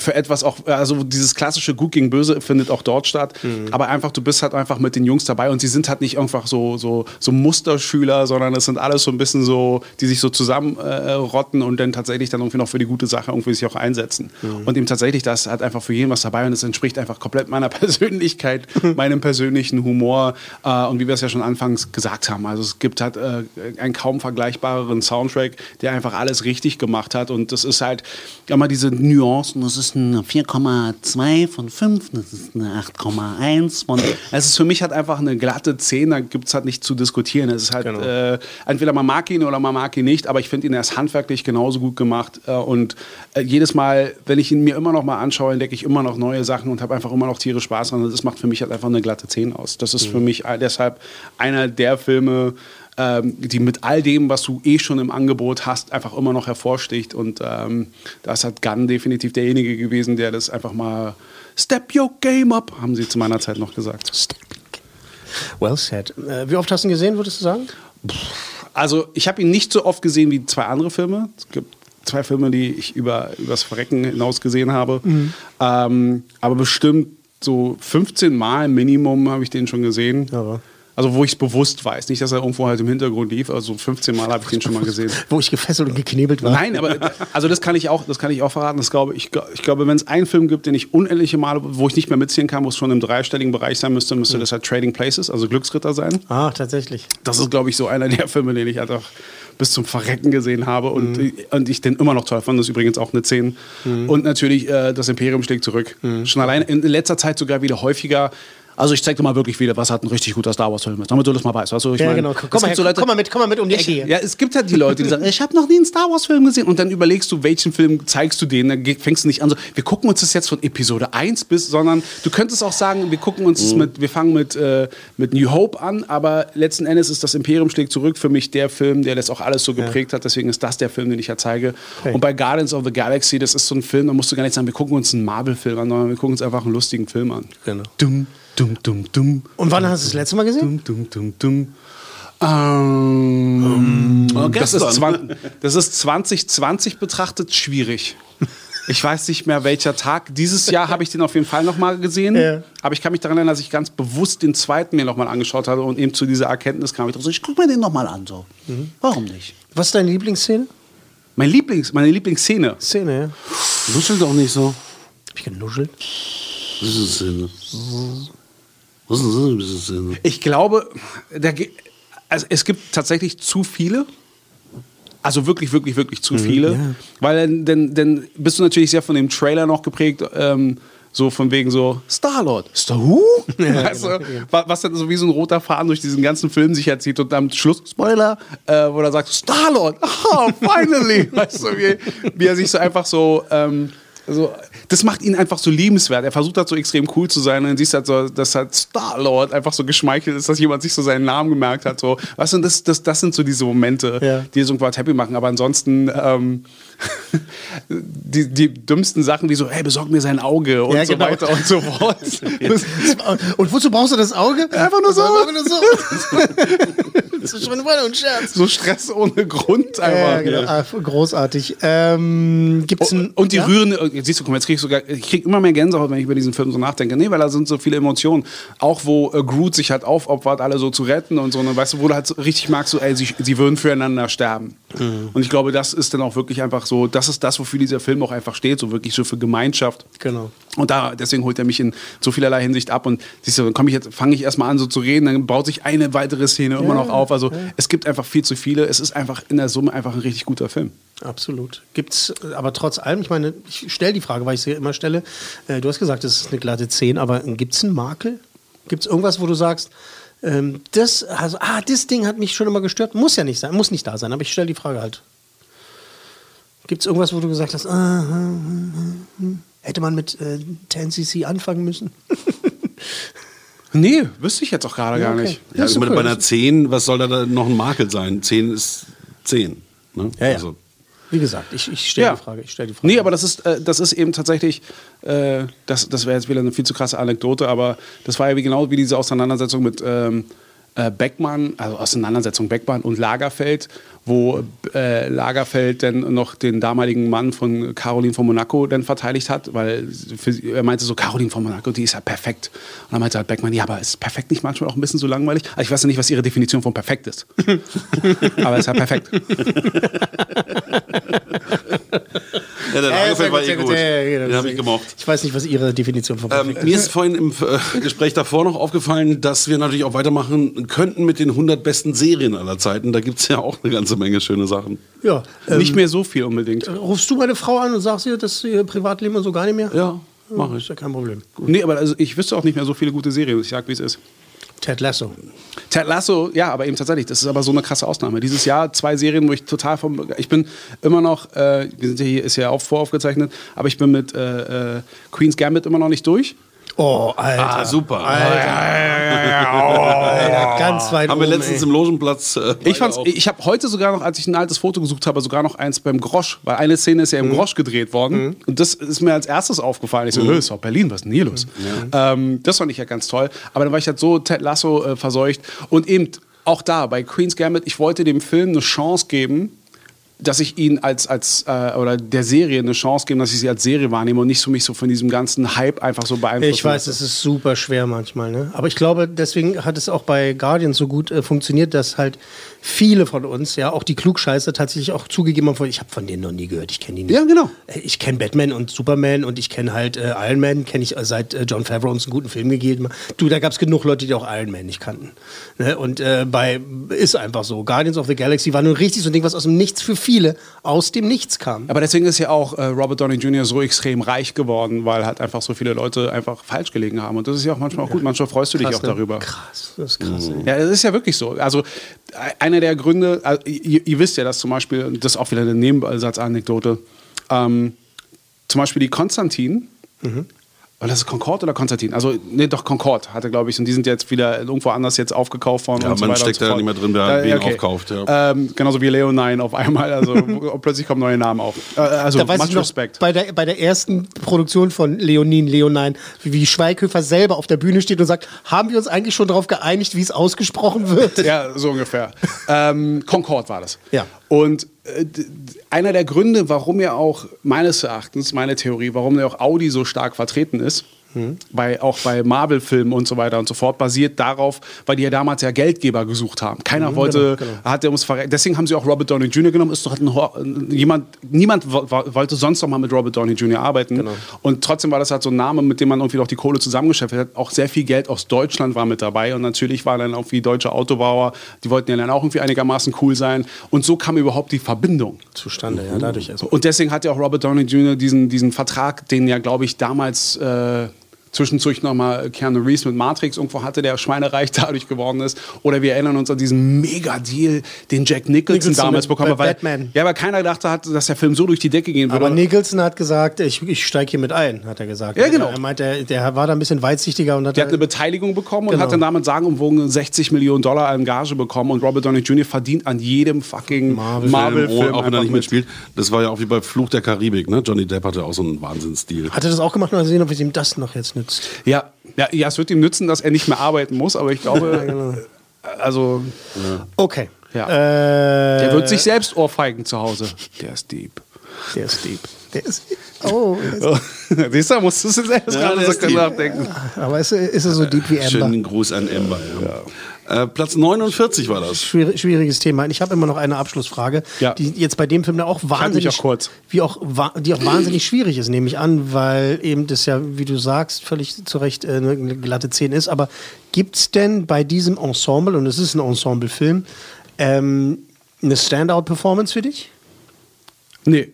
für etwas auch, also dieses klassische Gut gegen Böse findet auch dort statt, aber einfach, du bist halt einfach mit den Jungs dabei und sie sind halt nicht einfach so, so, so Musterschüler, sondern es sind alles so ein bisschen so, die sich so zusammenrotten äh, und dann tatsächlich dann irgendwie noch für die gute Sache irgendwie sich auch einsetzen. Und eben tatsächlich, da ist halt einfach für jeden was dabei und es entspricht einfach komplett meiner Persönlichkeit, meinem persönlichen Humor. Äh, und wie wir es ja schon anfangs gesagt haben, also es gibt halt äh, einen kaum vergleichbareren Soundtrack, der einfach alles richtig gemacht hat. Und das ist halt immer diese Nuancen, das ist ist eine 4,2 von 5, das ist eine 8,1 von. Es ist für mich halt einfach eine glatte 10, da gibt es halt nicht zu diskutieren. Es ist halt, Genau. äh, entweder man mag ihn oder man mag ihn nicht, aber ich finde ihn erst handwerklich genauso gut gemacht. Äh, und äh, jedes Mal, wenn ich ihn mir immer noch mal anschaue, entdecke ich immer noch neue Sachen und habe einfach immer noch tierisch Spaß dran. Und das macht für mich halt einfach eine glatte 10 aus. Das ist für mich äh, deshalb einer der Filme, ähm, die mit all dem, was du eh schon im Angebot hast, einfach immer noch hervorsticht. Und ähm, da ist halt Gunn definitiv derjenige gewesen, der das einfach mal Step your game up, haben sie zu meiner Zeit noch gesagt. Well said. Äh, wie oft hast du ihn gesehen, würdest du sagen? Also ich habe ihn nicht so oft gesehen wie zwei andere Filme. Es gibt zwei Filme, die ich über übers Verrecken hinaus gesehen habe. Ähm, aber bestimmt so 15 Mal Minimum habe ich den schon gesehen. Ja. Also wo ich es bewusst weiß. Nicht, dass er irgendwo halt im Hintergrund lief. Also 15 Mal habe ich den schon mal gesehen. Wo ich gefesselt und geknebelt war. Nein, aber also das kann ich auch, das kann ich auch verraten. Das glaube ich, ich glaube, wenn es einen Film gibt, den ich unendliche Male, wo ich nicht mehr mitziehen kann, wo es schon im dreistelligen Bereich sein müsste, müsste das halt Trading Places, also Glücksritter sein. Ah, tatsächlich. Das ist, glaube ich, so einer der Filme, den ich einfach bis zum Verrecken gesehen habe und, und ich den immer noch toll fand. Das ist übrigens auch eine 10. Und natürlich äh, das Imperium schlägt zurück. Schon allein in letzter Zeit sogar wieder häufiger. Also ich zeig dir mal wirklich wieder, was halt ein richtig guter Star Wars Film ist, damit du das mal weißt. Also ich Ja, mein, genau. es Komm gibt mal, her, so Leute- komm mal mit, komm mal mit um die Ecke hier. ja, es gibt halt die Leute, die sagen, ich habe noch nie einen Star Wars Film gesehen und dann überlegst du, welchen Film zeigst du denen, dann fängst du nicht an so, wir gucken uns das jetzt von Episode 1 bis, sondern du könntest auch sagen, wir gucken uns das mit, wir fangen mit, äh, mit New Hope an, aber letzten Endes ist das Imperium schlägt zurück für mich der Film, der das auch alles so geprägt hat, deswegen ist das der Film, den ich ja zeige. Okay. Und bei Guardians of the Galaxy, das ist so ein Film, da musst du gar nicht sagen, wir gucken uns einen Marvel-Film an, sondern wir gucken uns einfach einen lustigen Film an. Genau. Dumm, dumm, dumm, dumm. Und wann hast du das letzte Mal gesehen? Dum, dum, dum, dum. Ähm, das, ist gestern. 20, das ist 2020 betrachtet schwierig. Ich weiß nicht mehr, welcher Tag. Dieses Jahr habe ich den auf jeden Fall noch mal gesehen. Ja. Aber ich kann mich daran erinnern, dass ich ganz bewusst den zweiten mir noch mal angeschaut hatte und eben zu dieser Erkenntnis kam. Ich dachte so, ich gucke mir den noch mal an. So. Warum nicht? Was ist deine Lieblingsszene? Mein Lieblings, meine Lieblingsszene. Szene, ja. Nuschel doch nicht so. Hab ich genuschelt? Das ist eine Szene? Ich glaube, da, also es gibt tatsächlich zu viele. Also wirklich, wirklich, wirklich zu viele. Weil dann, dann, bist du natürlich sehr von dem Trailer noch geprägt. Ähm, so von wegen so, Star-Lord, Star Who? weißt du, wa- was dann so wie so ein roter Faden durch diesen ganzen Film sich erzieht und am Schluss, Spoiler, äh, wo er sagt, Star-Lord, ah, finally! weißt du, wie, wie er sich so einfach so, ähm, so, das macht ihn einfach so liebenswert. Er versucht halt so extrem cool zu sein und dann siehst du halt so, dass halt Star-Lord einfach so geschmeichelt ist, dass jemand sich so seinen Namen gemerkt hat. So. Weißt du, das, das, das sind so diese Momente, Ja. die es irgendwo halt happy machen. Aber ansonsten ähm, die, die dümmsten Sachen wie so, hey, besorg mir sein Auge und Ja, so genau. weiter und so fort. Und wozu brauchst du das Auge? Einfach nur so. Einfach nur so. das ist schon ein Scherz. so Stress ohne Grund Ja, einfach. genau. Ah, großartig. Ähm, gibt's Und, und die ja? rührende, jetzt siehst du, mal, jetzt krieg ich sogar, ich krieg immer mehr Gänsehaut, wenn ich über diesen Film so nachdenke. Nee, weil da sind so viele Emotionen. Auch wo äh, Groot sich halt aufopfert, alle so zu retten und so, ne, weißt du, wo du halt so richtig magst, so, ey, sie, sie würden füreinander sterben. Mhm. Und ich glaube, das ist dann auch wirklich einfach so, das ist das, wofür dieser Film auch einfach steht, so wirklich so für Gemeinschaft. Genau. Und da, deswegen holt er mich in so vielerlei Hinsicht ab. Und siehst du, dann komme ich jetzt, fange ich erstmal an, so zu reden, dann baut sich eine weitere Szene immer noch auf. Also es gibt einfach viel zu viele. Es ist einfach in der Summe einfach ein richtig guter Film. Absolut. Gibt's, äh, aber trotz allem, ich meine, ich stelle die Frage, weil ich sie immer stelle. Äh, du hast gesagt, es ist eine glatte 10, aber gibt es einen Makel? Gibt es irgendwas, wo du sagst, ähm, das, also, ah, das Ding hat mich schon immer gestört? Muss ja nicht sein, muss nicht da sein, aber ich stelle die Frage halt. Gibt es irgendwas, wo du gesagt hast, ah, hm, hm, hätte man mit äh, 10cc anfangen müssen? Nee, wüsste ich jetzt auch gerade gar okay. nicht. Ja, meine, okay. bei einer 10, was soll da, da noch ein Makel sein? 10 ist 10. Ne? Ja, ja. Also, Wie gesagt, ich, ich stelle Ja. die Frage. Ich stell die Frage. Nee, aber das ist, äh, das ist eben tatsächlich, äh, das, das wäre jetzt wieder eine viel zu krasse Anekdote, aber das war ja wie genau wie diese Auseinandersetzung mit ähm, äh, Beckmann, also Auseinandersetzung Beckmann und Lagerfeld, wo äh, Lagerfeld dann noch den damaligen Mann von Caroline von Monaco dann verteidigt hat, weil für, er meinte so, Caroline von Monaco, die ist ja perfekt. Und dann meinte halt Beckmann, ja, aber ist perfekt nicht manchmal auch ein bisschen so langweilig? Also ich weiß ja nicht, was ihre Definition von perfekt ist. aber es ist ja perfekt. Ja, der Lagerfeld war eh gut. gut. Ja, ja, ja, Den habe ist- ich gemocht. Ich weiß nicht, was Ihre Definition von Ähm, perfekt mir ist vorhin im äh, Gespräch davor noch aufgefallen, dass wir natürlich auch weitermachen könnten mit den 100 besten Serien aller Zeiten. Da gibt es ja auch eine ganze Menge schöne Sachen. Ja, ähm, Nicht mehr so viel unbedingt. Rufst du meine Frau an und sagst ihr, dass ihr Privatleben und so gar nicht mehr? Ja, mache Ist ich. ja kein Problem. Nee, aber also ich wüsste auch nicht mehr so viele gute Serien. Ich sag, wie es ist. Ted Lasso. Ted Lasso, ja, aber eben tatsächlich, das ist aber so eine krasse Ausnahme. Dieses Jahr zwei Serien, wo ich total vom, ich bin immer noch, äh, wir sind ja hier, ist ja auch voraufgezeichnet, aber ich bin mit äh, äh, Queen's Gambit immer noch nicht durch. Oh, Alter. Ah, super. Alter, ganz weit Haben wir oben, letztens ey. im Logenplatz. Äh, Ich fand's, beide auf- ich habe heute sogar noch, als ich ein altes Foto gesucht habe, sogar noch eins beim Grosch, weil eine Szene ist ja im Mhm. Grosch gedreht worden und das ist mir als erstes aufgefallen. Ich so, mhm. ist doch Berlin, was ist denn hier los? Ähm, das fand ich ja ganz toll. Aber dann war ich halt so Ted Lasso äh, verseucht und eben auch da bei Queen's Gambit, ich wollte dem Film eine Chance geben, dass ich ihn als, als äh, oder der Serie eine Chance geben, dass ich sie als Serie wahrnehme und nicht so mich so von diesem ganzen Hype einfach so beeinflussen Ich weiß, es ist super schwer manchmal, ne? Aber ich glaube, deswegen hat es auch bei Guardians so gut äh, funktioniert, dass halt viele von uns, ja, auch die Klugscheißer tatsächlich auch zugegeben haben, ich habe von denen noch nie gehört, ich kenne die nicht. Ja, genau. Äh, Ich kenne Batman und Superman und ich kenne halt äh, Iron Man, kenne ich äh, seit äh, John Favreau uns einen guten Film gegeben. Du, da gab es genug Leute, die auch Iron Man nicht kannten. Ne? Und äh, bei ist einfach so. Guardians of the Galaxy war nun richtig so ein Ding, was aus dem Nichts für viele aus dem Nichts kam. Aber deswegen ist ja auch äh, Robert Downey Jr. so extrem reich geworden, weil halt einfach so viele Leute einfach falsch gelegen haben. Und das ist ja auch manchmal auch gut. Manchmal freust du dich auch ne? darüber. Krass, das ist krass. ey. Ja, das ist ja wirklich so. Also e- einer der Gründe, also, ihr, ihr wisst ja, dass zum Beispiel, das ist auch wieder eine Nebensatzanekdote, ähm, zum Beispiel die Konstantin, Oder das ist Concord oder Konstantin? Also, nee, doch, Concord hatte, glaube ich. Und die sind jetzt wieder irgendwo anders jetzt aufgekauft worden. Ja, und so man weiter steckt und so da nicht mehr drin, wer wen aufkauft, ja. Ähm, genauso wie Leonine auf einmal. Also, plötzlich kommen neue Namen auf. Äh, also, da much respect. bei der, bei der ersten Produktion von Leonin, Leonine, wie, wie Schweighöfer selber auf der Bühne steht und sagt, haben wir uns eigentlich schon darauf geeinigt, wie es ausgesprochen wird? Ja, so ungefähr. ähm, Concord war das. Ja. Und äh, einer der Gründe, warum ja auch meines Erachtens, meine Theorie, warum ja auch Audi so stark vertreten ist, bei, auch bei Marvel-Filmen und so weiter und so fort, basiert darauf, weil die ja damals ja Geldgeber gesucht haben. Keiner wollte, genau. hat der ums verre- Deswegen haben sie auch Robert Downey Jr. genommen. Ist doch ein, jemand, niemand wo- wo- wollte sonst noch mal mit Robert Downey Jr. arbeiten. Und trotzdem war das halt so ein Name, mit dem man irgendwie noch die Kohle zusammengeschäftet hat. Auch sehr viel Geld aus Deutschland war mit dabei. Und natürlich waren dann auch wie deutsche Autobauer, die wollten ja dann auch irgendwie einigermaßen cool sein. Und so kam überhaupt die Verbindung. Zustande, ja, dadurch also. Und deswegen hat ja auch Robert Downey Jr. diesen, diesen Vertrag, den ja, glaube ich, damals äh, zwischendurch nochmal Keanu Reeves mit Matrix irgendwo hatte, der schweinereich dadurch geworden ist. Oder wir erinnern uns an diesen Mega-Deal, den Jack Nicholson, Nicholson damals bekommen hat. Weil, Batman. Ja, weil keiner gedacht hat, dass der Film so durch die Decke gehen würde. Aber Nicholson hat gesagt, ich, ich steige hier mit ein, hat er gesagt. Ja, genau. Er meint, der, der war da ein bisschen weitsichtiger und hat Der hat eine Beteiligung bekommen und Genau. hat dann damit sagenumwogen 60 Millionen Dollar an Gage bekommen. Und Robert Downey Jr. verdient an jedem fucking Marvel-Film, oh, auch wenn er nicht mit. mitspielt. Das war ja auch wie bei Fluch der Karibik, ne? Johnny Depp hatte auch so einen Wahnsinnsstil. hat er das auch gemacht? Mal sehen, ob es ihm das noch jetzt nützt. Ja, ja, ja, es wird ihm nützen, dass er nicht mehr arbeiten muss, aber ich glaube, genau. also, Okay. Ja. Äh, der wird sich selbst ohrfeigen zu Hause. Der ist deep. Der ist deep. Der ist, oh, der ist, Siehst du, musst du erst Ja, gerade so nachdenken. aber ist, er- ist er so deep wie Amber? Schönen Gruß an Amber. Ja. Äh, Platz 49 war das. Schwier schwieriges Thema. Ich habe immer noch eine Abschlussfrage, Ja. die jetzt bei dem Film auch wahnsinnig, auch kurz. Wie auch, die auch wahnsinnig schwierig ist, nehme ich an, weil eben das ja, wie du sagst, völlig zu Recht äh, eine glatte 10 ist. Aber gibt es denn bei diesem Ensemble, und es ist ein Ensemble-Film, ähm, eine Standout-Performance für dich? Nee.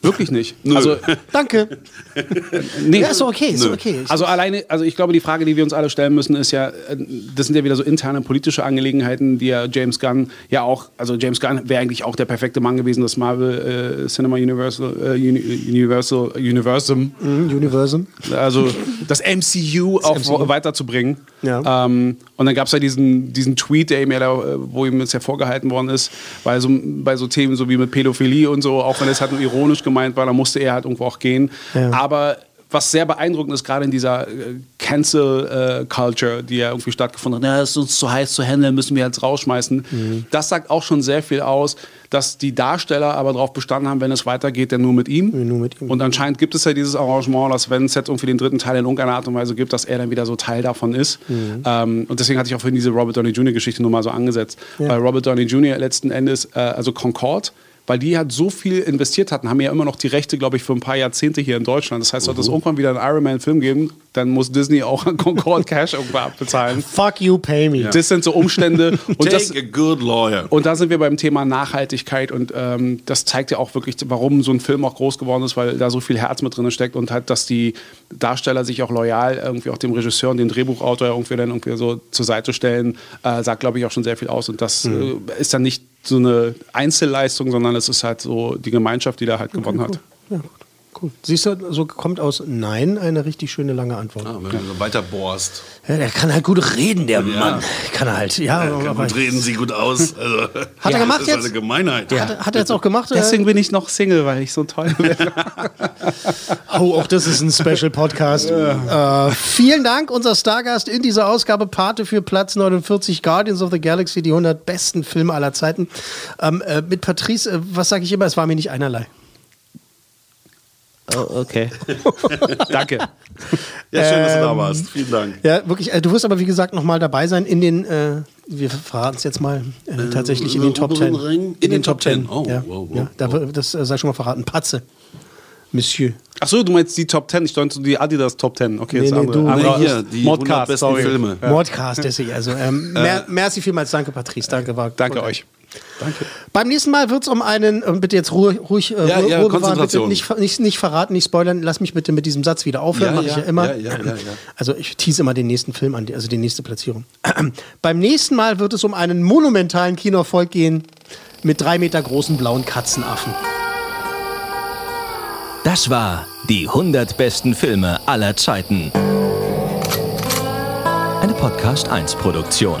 Wirklich nicht. Also, Danke. nee. Ja, ist okay, ist doch okay. Also alleine, also ich glaube, die Frage, die wir uns alle stellen müssen, ist ja, äh, das sind ja wieder so interne politische Angelegenheiten, die ja James Gunn ja auch, also James Gunn wäre eigentlich auch der perfekte Mann gewesen, das Marvel äh, Cinema Universal, äh, Uni Universal, Universum, Mhm, Universum. also das MCU auch weiterzubringen. Ja. Ähm, und dann gab es ja diesen, diesen Tweet, der ihm ja da, äh, wo ihm jetzt hervorgehalten worden ist, bei so, bei so Themen so wie mit Pädophilie und so, auch wenn es halt nur ironisch gemeint war, da musste er halt irgendwo auch gehen. Ja. Aber was sehr beeindruckend ist, gerade in dieser äh, Cancel-Culture, die ja irgendwie stattgefunden hat, ja, es ist uns zu heiß zu handeln, müssen wir jetzt rausschmeißen. Mhm. Das sagt auch schon sehr viel aus, dass die Darsteller aber darauf bestanden haben, wenn es weitergeht, dann nur mit ihm. Nur mit ihm. Und anscheinend gibt es ja dieses Arrangement, dass wenn es jetzt irgendwie den dritten Teil in irgendeiner Art und Weise gibt, dass er dann wieder so Teil davon ist. Mhm. Ähm, und deswegen hatte ich auch vorhin diese Robert Downey Jr. Geschichte nur mal so angesetzt. Weil Robert Downey Jr. letzten Endes, äh, also Concord, weil die halt so viel investiert hatten, haben ja immer noch die Rechte, glaube ich, für ein paar Jahrzehnte hier in Deutschland. Das heißt, sollte es irgendwann wieder einen Iron Man-Film geben, dann muss Disney auch an Concorde Cash irgendwo abbezahlen. Fuck you, pay me. Das sind so Umstände. Und Take das, a good lawyer. und da sind wir beim Thema Nachhaltigkeit und ähm, das zeigt ja auch wirklich, warum so ein Film auch groß geworden ist, weil da so viel Herz mit drin steckt und halt, dass die Darsteller sich auch loyal irgendwie auch dem Regisseur und dem Drehbuchautor irgendwie dann irgendwie so zur Seite stellen, äh, sagt, glaube ich, auch schon sehr viel aus. Und das äh, ist dann nicht so eine Einzelleistung, sondern es ist halt so die Gemeinschaft, die da halt gewonnen hat. Ja, gut. Cool. Siehst du, so kommt aus Nein eine richtig schöne lange Antwort. Ah, wenn du so weiter bohrst. Ja, der kann halt gut reden, der Mann. Kann er halt. Ja, Ja, aber, gut reden sie gut aus. Also, Hat er gemacht das ist jetzt? eine Gemeinheit. hat, er- hat er jetzt auch gemacht? Deswegen bin ich noch Single, weil ich so toll bin. Oh, auch das ist ein Special Podcast. Äh, vielen Dank, unser Stargast in dieser Ausgabe, Pate für Platz 49, Guardians of the Galaxy, die 100 besten Filme aller Zeiten. Ähm, äh, mit Patrice, äh, was sage ich immer, es war mir nicht einerlei. Oh, okay. Danke. Ja, schön, dass du Ähm, da warst. Vielen Dank. Ja, wirklich. Äh, du wirst aber, wie gesagt, nochmal dabei sein in den, äh, wir verraten es jetzt mal, äh, tatsächlich in den Top 10. Ring? In, den Top 10. Oh, ja. wow, wow, ja, da, wird- das äh, sei schon mal verraten. Patze. Monsieur. Achso, du meinst die Top 10, ich dachte die Adidas Top 10. Okay, Nee, das nee, andere. du- andere Nee, hier, die 100 Modcast, besten. Filme. Ja. Mordcast, deswegen. Also, ähm, mer merci vielmals. Danke, Patrice. Danke, war Danke euch. Danke. Beim nächsten Mal wird es um einen, äh, bitte jetzt Ruhe, ruhig, äh, Ja, Ruhe, ja, Ruhe bewahren, nicht, nicht, nicht verraten, nicht spoilern, lass mich bitte mit diesem Satz wieder aufhören, Ja, mache ich ja, immer. ja, ja, ja, ja. Also ich tease immer den nächsten Film an, also die nächste Platzierung. Beim nächsten Mal wird es um einen monumentalen Kinoerfolg gehen mit drei Meter großen blauen Katzenaffen. Das war die 100 besten Filme aller Zeiten. Eine Podcast 1 Produktion.